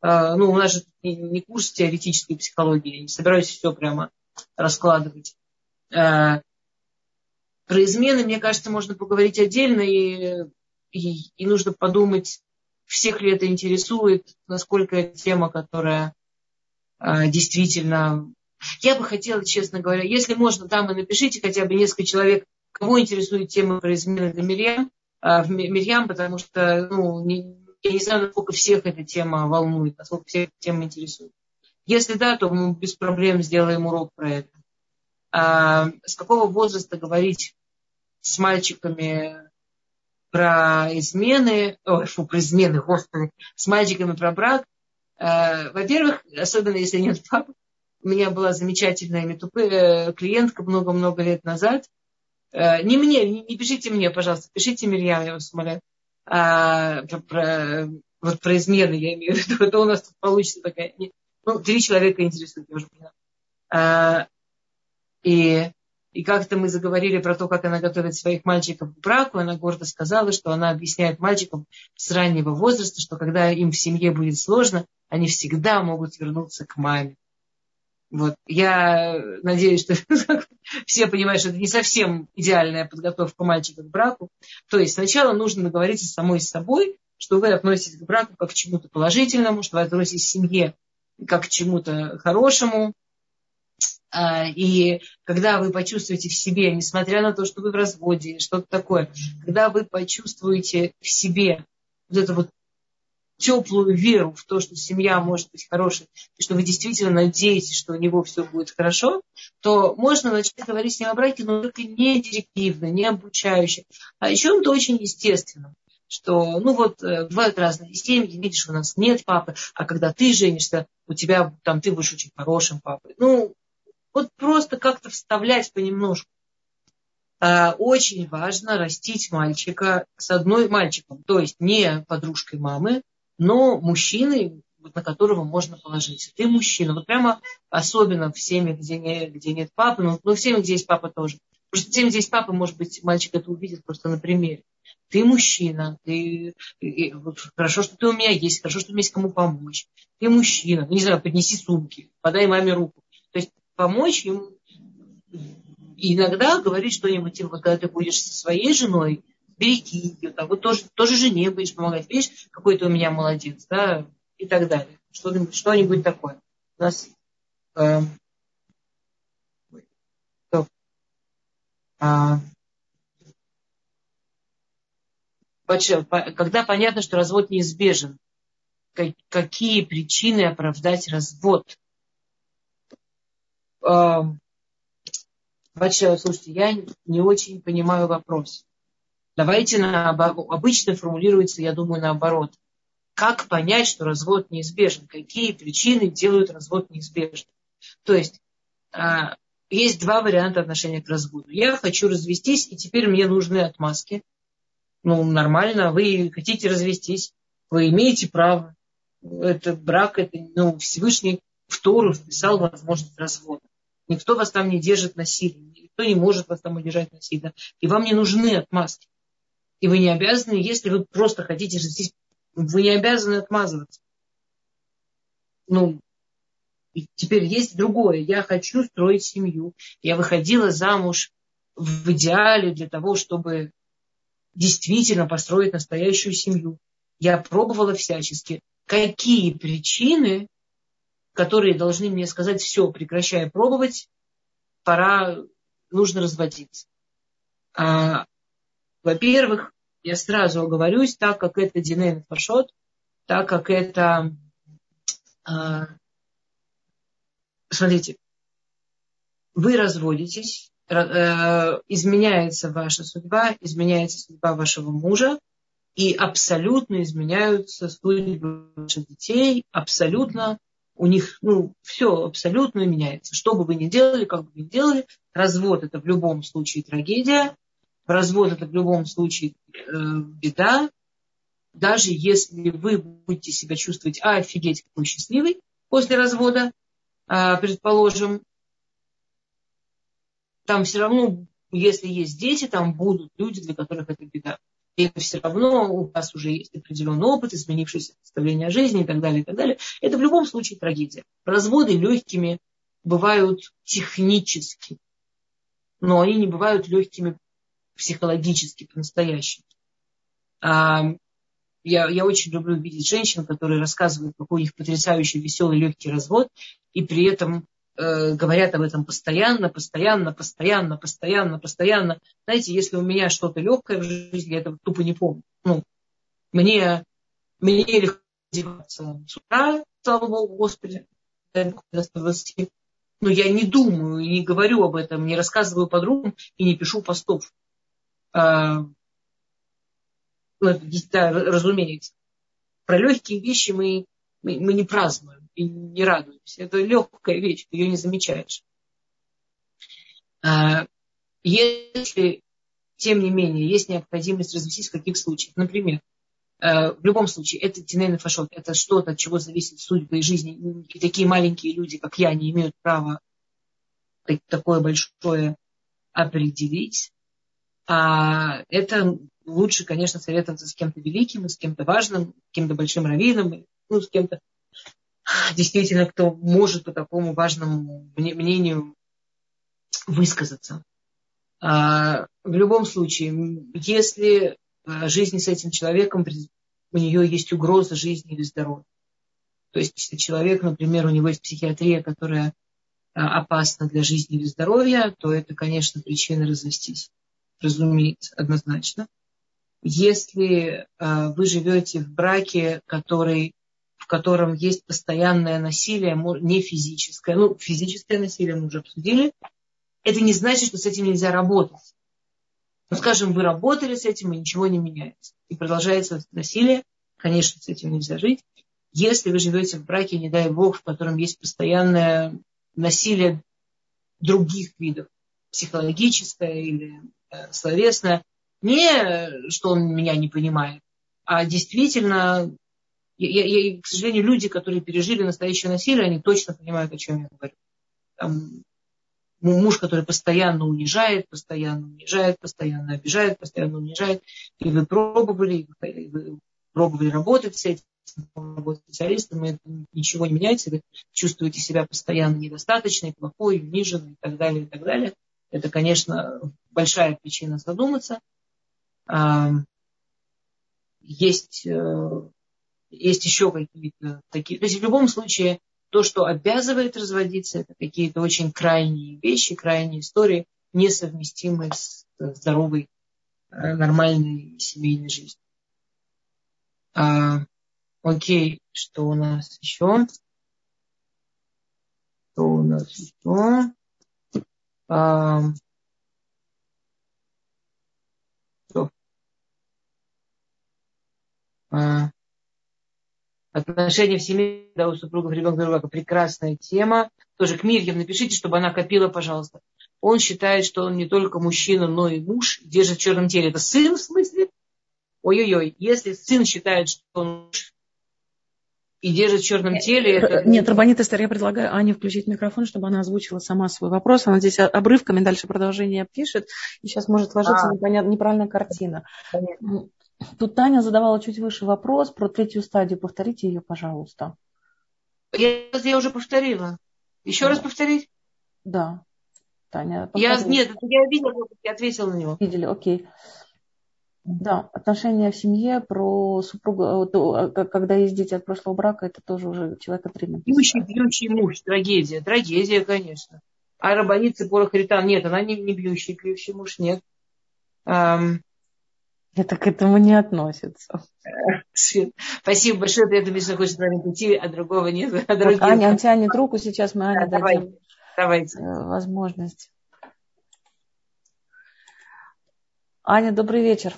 А, ну, у нас же не курс теоретической психологии, я не собираюсь все прямо раскладывать. А, про измены, мне кажется, можно поговорить отдельно, и, и, и нужно подумать, всех ли это интересует, насколько это тема, которая а, действительно... Я бы хотела, честно говоря, если можно, там и напишите хотя бы несколько человек, кого интересует тема про измены для Мирьям, а, в Мирьям, потому что ну, не, я не знаю, насколько всех эта тема волнует, насколько всех эта тема интересует. Если да, то мы без проблем сделаем урок про это. А, с какого возраста говорить с мальчиками про измены, ой, фу, про измены, господи, с мальчиками про брак. Э, во-первых, особенно если нет папы, у меня была замечательная метупы, э, клиентка много-много лет назад. Э, не мне, не, не пишите мне, пожалуйста, пишите Мирьям, я вас умоляю. А, про, про, вот про измены я имею в виду, это у нас тут получится такая... Ну, три человека интересуют, я уже поняла. А, и и как-то мы заговорили про то, как она готовит своих мальчиков к браку. Она гордо сказала, что она объясняет мальчикам с раннего возраста, что когда им в семье будет сложно, они всегда могут вернуться к маме. Вот. Я надеюсь, что все понимают, что это не совсем идеальная подготовка мальчика к браку. То есть сначала нужно договориться с самой собой, что вы относитесь к браку как к чему-то положительному, что вы относитесь к семье как к чему-то хорошему, а, и когда вы почувствуете в себе, несмотря на то, что вы в разводе, что-то такое, когда вы почувствуете в себе вот эту вот теплую веру в то, что семья может быть хорошей, и что вы действительно надеетесь, что у него все будет хорошо, то можно начать говорить с ним о браке, но только не директивно, не обучающе, а о чем-то очень естественном что, ну вот, э, бывают разные семьи, видишь, у нас нет папы, а когда ты женишься, у тебя там ты будешь очень хорошим папой. Ну, вот просто как-то вставлять понемножку. А, очень важно растить мальчика с одной мальчиком, то есть не подружкой мамы, но мужчиной, на которого можно положиться. Ты мужчина. Вот прямо особенно в семьях, где, не, где нет папы, но, но в семьях, где есть папа тоже. Потому что где есть папа, может быть, мальчик это увидит просто на примере. Ты мужчина, ты, и, вот, хорошо, что ты у меня есть, хорошо, что у меня есть кому помочь. Ты мужчина, ну, не знаю, поднеси сумки, подай маме руку помочь ему. И иногда говорить что-нибудь, типа, когда ты будешь со своей женой, береги ее, там, вот тоже, тоже жене будешь помогать. Видишь, какой ты у меня молодец, да, и так далее. Что-нибудь, что-нибудь такое. У нас э, когда понятно, что развод неизбежен, какие причины оправдать развод? Батшева, слушайте, я не очень понимаю вопрос. Давайте на, обычно формулируется, я думаю, наоборот. Как понять, что развод неизбежен? Какие причины делают развод неизбежным? То есть а, есть два варианта отношения к разводу. Я хочу развестись, и теперь мне нужны отмазки. Ну, нормально, вы хотите развестись, вы имеете право. Это брак, это ну, Всевышний в Тору вписал возможность развода. Никто вас там не держит насильно. Никто не может вас там удержать насильно. И вам не нужны отмазки. И вы не обязаны, если вы просто хотите жить, вы не обязаны отмазываться. Ну, и теперь есть другое. Я хочу строить семью. Я выходила замуж в идеале для того, чтобы действительно построить настоящую семью. Я пробовала всячески. Какие причины которые должны мне сказать, все, прекращай пробовать, пора, нужно разводиться. А, во-первых, я сразу оговорюсь, так как это Динейн Фаршот, так как это, а, смотрите, вы разводитесь, э, изменяется ваша судьба, изменяется судьба вашего мужа, и абсолютно изменяются судьбы ваших детей, абсолютно у них ну, все абсолютно меняется. Что бы вы ни делали, как бы вы ни делали, развод это в любом случае трагедия. развод это в любом случае э, беда, даже если вы будете себя чувствовать, а, офигеть, какой счастливый после развода, предположим, там все равно, если есть дети, там будут люди, для которых это беда. И все равно у вас уже есть определенный опыт, изменившееся представление о жизни и так далее, и так далее. Это в любом случае трагедия. Разводы легкими бывают технически, но они не бывают легкими психологически, по-настоящему. Я, я очень люблю видеть женщин, которые рассказывают, какой у них потрясающий, веселый, легкий развод, и при этом э, говорят об этом постоянно, постоянно, постоянно, постоянно, постоянно. Знаете, если у меня что-то легкое в жизни, я этого тупо не помню. Ну, мне, мне легко одеваться с утра, слава богу, Господи, до 120. Но я не думаю, не говорю об этом, не рассказываю подругам и не пишу постов. А, ну, да, разумеется. Про легкие вещи мы, мы, мы не празднуем и не радуемся. Это легкая вещь, ее не замечаешь. А, если, тем не менее, есть необходимость развестись в каких случаях, например, а, в любом случае, это тинейный фашот, это что-то, от чего зависит судьба и жизнь. И такие маленькие люди, как я, не имеют права такое большое определить. А это лучше, конечно, советоваться с кем-то великим, с кем-то важным, с кем-то большим раввином, ну, с кем-то действительно, кто может по такому важному мнению высказаться. А, в любом случае, если а, жизнь с этим человеком, у нее есть угроза жизни или здоровья. То есть, если человек, например, у него есть психиатрия, которая а, опасна для жизни или здоровья, то это, конечно, причина развестись. Разумеется, однозначно. Если э, вы живете в браке, который, в котором есть постоянное насилие, не физическое, ну, физическое насилие мы уже обсудили, это не значит, что с этим нельзя работать. Ну, скажем, вы работали с этим, и ничего не меняется. И продолжается насилие, конечно, с этим нельзя жить. Если вы живете в браке, не дай бог, в котором есть постоянное насилие других видов, психологическое или словесное, не, что он меня не понимает, а действительно, я, я, к сожалению, люди, которые пережили настоящее насилие, они точно понимают, о чем я говорю. Там, муж, который постоянно унижает, постоянно унижает, постоянно обижает, постоянно унижает. И вы пробовали, и вы пробовали работать с этим, работать специалистом, и ничего не меняется, вы чувствуете себя постоянно недостаточной, плохой, униженной и так далее, и так далее. Это, конечно, большая причина задуматься есть, э, есть еще какие-то такие. То есть в любом случае то, что обязывает разводиться, это какие-то очень крайние вещи, крайние истории, несовместимые с здоровой, э, нормальной семейной жизнью. А, окей, что у нас еще? Что у нас еще? А, А, отношения в семье, да, у супругов ребенка ребенка прекрасная тема. Тоже к Мирьям напишите, чтобы она копила, пожалуйста. Он считает, что он не только мужчина, но и муж, держит в черном теле. Это сын в смысле? Ой-ой-ой, если сын считает, что он муж и держит в черном теле. Это... Нет, Рабанит Эстер, я предлагаю Ане включить микрофон, чтобы она озвучила сама свой вопрос. Она здесь обрывками дальше продолжение пишет, и сейчас может ложиться а. неправильная картина. Понятно. Тут Таня задавала чуть выше вопрос про третью стадию. Повторите ее, пожалуйста. Я, я уже повторила. Еще да. раз повторить? Да. Таня, я, нет, я видела, я ответила на него. Видели, окей. Да, отношения в семье про супруга, то, когда есть дети от прошлого брака, это тоже уже человека трудно. Бьющий, бьющий муж, трагедия, трагедия, конечно. А рабоница Бора Харитан, нет, она не, не бьющий, бьющий муж, нет. Um, это к этому не относится. Спасибо большое. Приятно, что хочет с вами идти, а другого нет. А так, Аня, он тянет руку сейчас, мы Ане да, дадим давайте. Э, возможность. Аня, добрый вечер.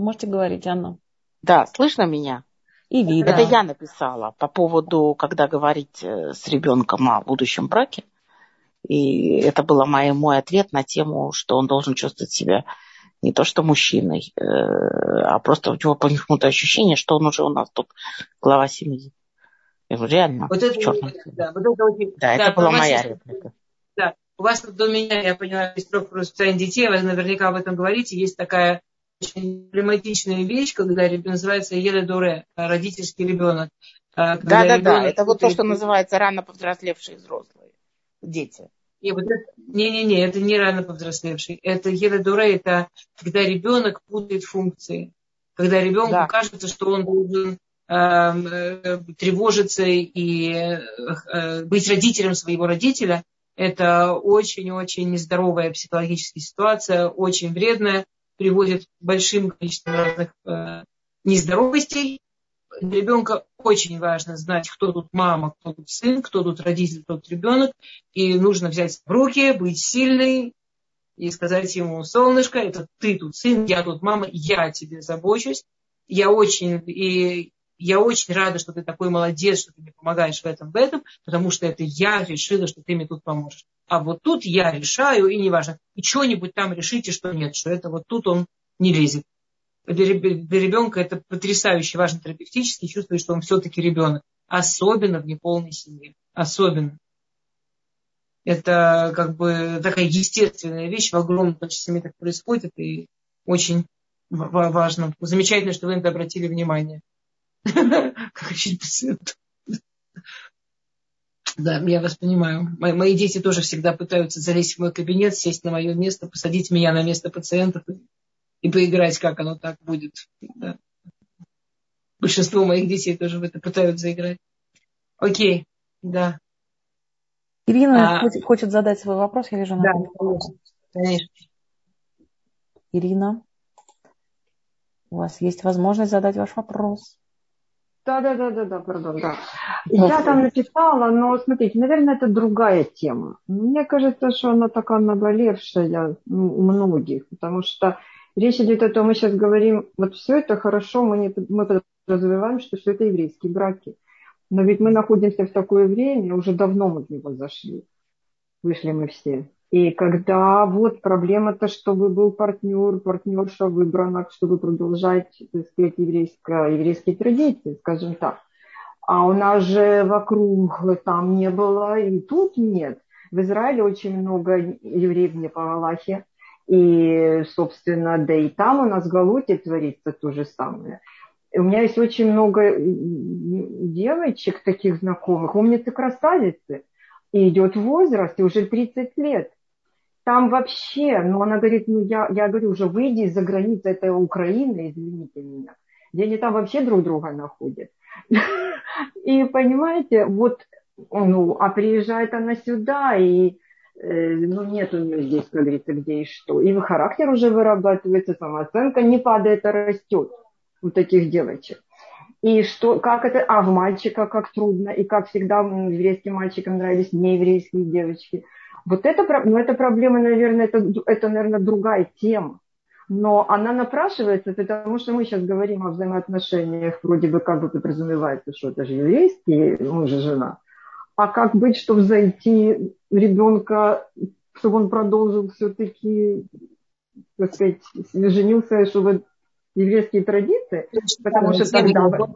Вы можете говорить, Анна? Да, слышно меня? И видно. Это я написала по поводу, когда говорить э, с ребенком о будущем браке. И это был мой ответ на тему, что он должен чувствовать себя не то что мужчиной, э, а просто у него почему-то ощущение, что он уже у нас тут глава семьи. Я говорю, реально, вот это, да, вот это, очень, да, да, это была моя реплика. Да, у вас тут до меня, я поняла, есть про воспитание детей, вы наверняка об этом говорите, есть такая очень проблематичная вещь, когда ребенок называется еле дуре, родительский ребенок. Да, да, да, это вот то, что называется рано повзрослевшие взрослые дети. Не, вот не-не-не, это не рано повзрослевший. Это еле это когда ребенок путает функции. Когда ребенку да. кажется, что он должен эм, э, тревожиться и э, быть родителем своего родителя, это очень-очень нездоровая психологическая ситуация, очень вредная, приводит к большим количеством разных э, нездоровостей, для ребенка очень важно знать, кто тут мама, кто тут сын, кто тут родитель, кто тут ребенок. И нужно взять в руки, быть сильной и сказать ему, солнышко, это ты тут сын, я тут мама, я тебе забочусь. Я очень, и я очень рада, что ты такой молодец, что ты мне помогаешь в этом, в этом, потому что это я решила, что ты мне тут поможешь. А вот тут я решаю, и неважно, и что-нибудь там решите, что нет, что это вот тут он не лезет для ребенка это потрясающе важно терапевтически, чувствует, что он все-таки ребенок. Особенно в неполной семье. Особенно. Это как бы такая естественная вещь, в огромном количестве семей так происходит, и очень важно. Замечательно, что вы на это обратили внимание. Как пациенту. Да, я вас понимаю. Мои дети тоже всегда пытаются залезть в мой кабинет, сесть на мое место, посадить меня на место пациентов и поиграть, как оно так будет. Да. Большинство моих детей тоже в это пытаются играть. Окей, да. Ирина а, хочет, хочет задать свой вопрос, я вижу. Да, конечно. Ирина, у вас есть возможность задать ваш вопрос. Да, да, да, да, да, пардон, да. Я там написала, но смотрите, наверное, это другая тема. Мне кажется, что она такая наболевшая у многих, потому что Речь идет о том, мы сейчас говорим, вот все это хорошо, мы, не, мы подразумеваем, что все это еврейские браки. Но ведь мы находимся в такое время, уже давно мы в него зашли. Вышли мы все. И когда вот проблема-то, чтобы был партнер, партнерша выбрана, чтобы продолжать, так сказать, еврейские традиции, скажем так. А у нас же вокруг там не было, и тут нет. В Израиле очень много евреев не по Аллахе. И, собственно, да и там у нас в Галуте творится то же самое. У меня есть очень много девочек таких знакомых, умницы красавицы, и идет возраст, и уже 30 лет. Там вообще, ну она говорит, ну я, я говорю, уже выйди из-за границы этой Украины, извините меня, где они там вообще друг друга находят. И понимаете, вот, ну, а приезжает она сюда, и Э, ну, нет у нее здесь, как говорится, где и что. И характер уже вырабатывается, самооценка не падает, а растет у таких девочек. И что, как это, а в мальчика как трудно, и как всегда еврейским мальчикам нравились нееврейские девочки. Вот это, ну, это проблема, наверное, это, это, наверное, другая тема. Но она напрашивается, потому что мы сейчас говорим о взаимоотношениях, вроде бы как бы подразумевается, что это же еврейский муж и жена. А как быть, чтобы зайти ребенка, чтобы он продолжил все-таки, так сказать, женился, чтобы еврейские традиции, потому что тогда...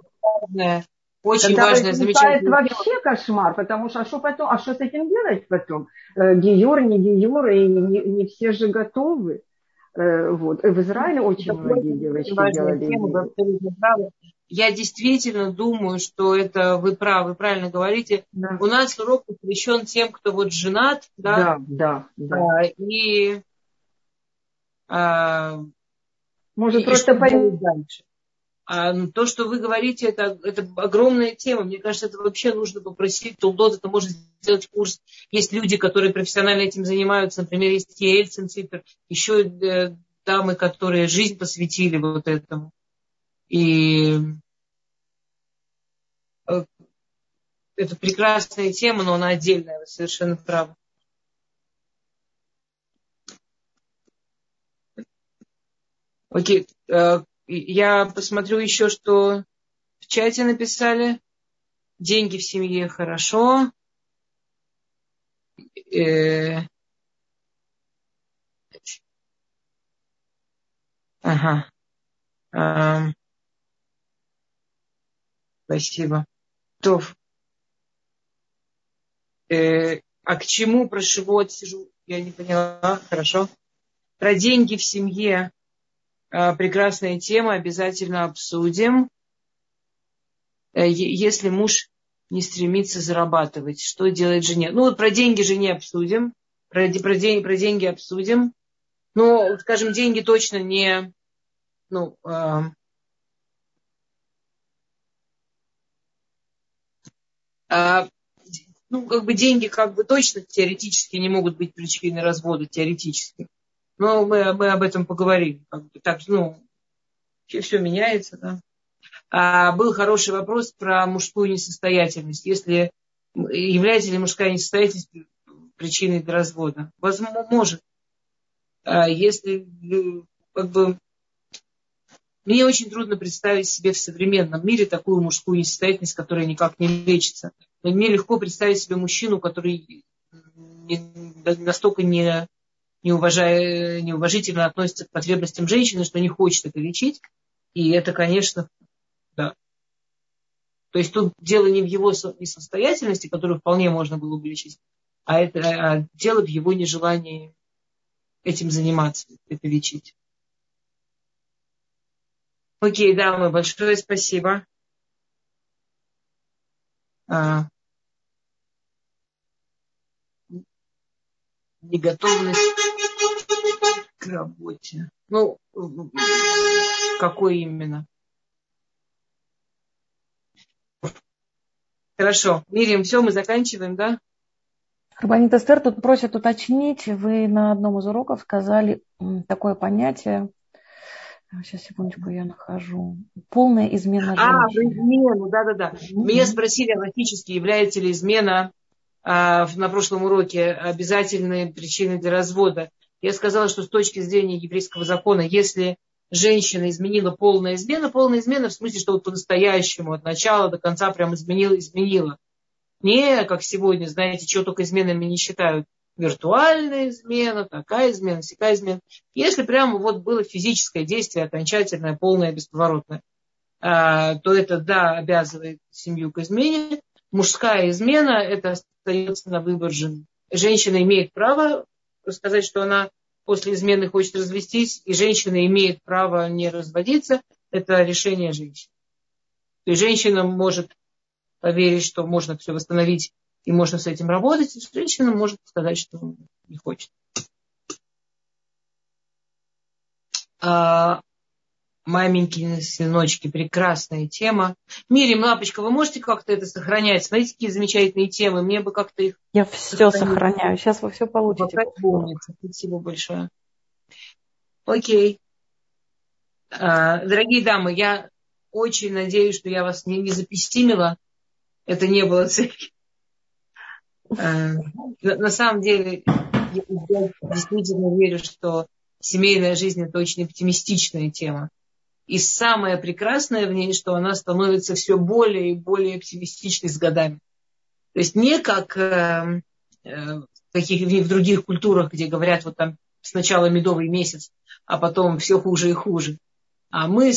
Очень Тогда важное замечание. вообще кошмар, потому что а что потом, а что с этим делать потом? Э, геюр, не геюр, и не, не все же готовы. Э, вот. В Израиле очень Это многие девочки делали. Тема, я действительно думаю, что это вы правы, вы правильно говорите. Да. У нас урок посвящен тем, кто вот женат, да, да, да. да. И а, может и просто понять дальше. А, то, что вы говорите, это, это огромная тема. Мне кажется, это вообще нужно попросить Тулдот, это можно сделать курс. Есть люди, которые профессионально этим занимаются. Например, есть Ельцин Ципер, еще э, дамы, которые жизнь посвятили вот этому. И э, это прекрасная тема, но она отдельная, вы совершенно правы. Окей, э, я посмотрю еще, что в чате написали. Деньги в семье хорошо. Э, ага. Спасибо. То, э, а к чему про живот сижу? Я не поняла. Хорошо. Про деньги в семье. Э, прекрасная тема. Обязательно обсудим. Э, если муж не стремится зарабатывать, что делать жене? Ну, вот про деньги жене обсудим. Про, про, деньги, про деньги обсудим. Но, скажем, деньги точно не... Ну, э, ну, как бы деньги как бы точно теоретически не могут быть причиной развода, теоретически. Но мы, мы об этом поговорим. Так, ну, все, меняется, да. А, был хороший вопрос про мужскую несостоятельность. Если является ли мужская несостоятельность причиной для развода? Возможно, может. А, если как бы мне очень трудно представить себе в современном мире такую мужскую несостоятельность, которая никак не лечится. Мне легко представить себе мужчину, который не, настолько не, не уважая, неуважительно относится к потребностям женщины, что не хочет это лечить. И это, конечно, да. То есть тут дело не в его несостоятельности, которую вполне можно было бы лечить, а, это, а дело в его нежелании этим заниматься, это лечить. Окей, дамы, большое спасибо. А, неготовность к работе. Ну, какой именно? Хорошо. Мирим, все, мы заканчиваем, да? Рабанит Эстер тут просят уточнить. Вы на одном из уроков сказали такое понятие, Сейчас, секундочку, я нахожу. Полная измена женщины. А, измену, да-да-да. Меня спросили логически, является ли измена а, на прошлом уроке обязательной причиной для развода. Я сказала, что с точки зрения еврейского закона, если женщина изменила полная измена, полная измена в смысле, что вот по-настоящему, от начала до конца прям изменила, изменила. Не, как сегодня, знаете, чего только изменами не считают виртуальная измена, такая измена, всякая измена. Если прямо вот было физическое действие, окончательное, полное, бесповоротное, а, то это, да, обязывает семью к измене. Мужская измена, это остается на выбор жены. Женщина имеет право сказать, что она после измены хочет развестись, и женщина имеет право не разводиться. Это решение женщины. То есть женщина может поверить, что можно все восстановить и можно с этим работать, женщина может сказать, что не хочет. А, маменькины сыночки, прекрасная тема. Мирим, лапочка, вы можете как-то это сохранять? Смотрите, какие замечательные темы. Мне бы как-то их... Я все сохраняю. Сейчас вы все получите. Спасибо большое. Окей. А, дорогие дамы, я очень надеюсь, что я вас не, не запестимила. Это не было целью. Э, на самом деле, я действительно верю, что семейная жизнь это очень оптимистичная тема. И самое прекрасное в ней, что она становится все более и более оптимистичной с годами. То есть не как э, э, каких, в других культурах, где говорят, вот там сначала медовый месяц, а потом все хуже и хуже. А мы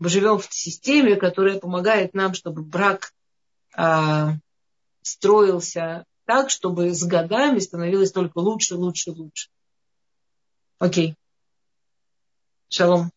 живем в системе, которая помогает нам, чтобы брак э, строился так, чтобы с годами становилось только лучше, лучше, лучше. Окей. Шалом.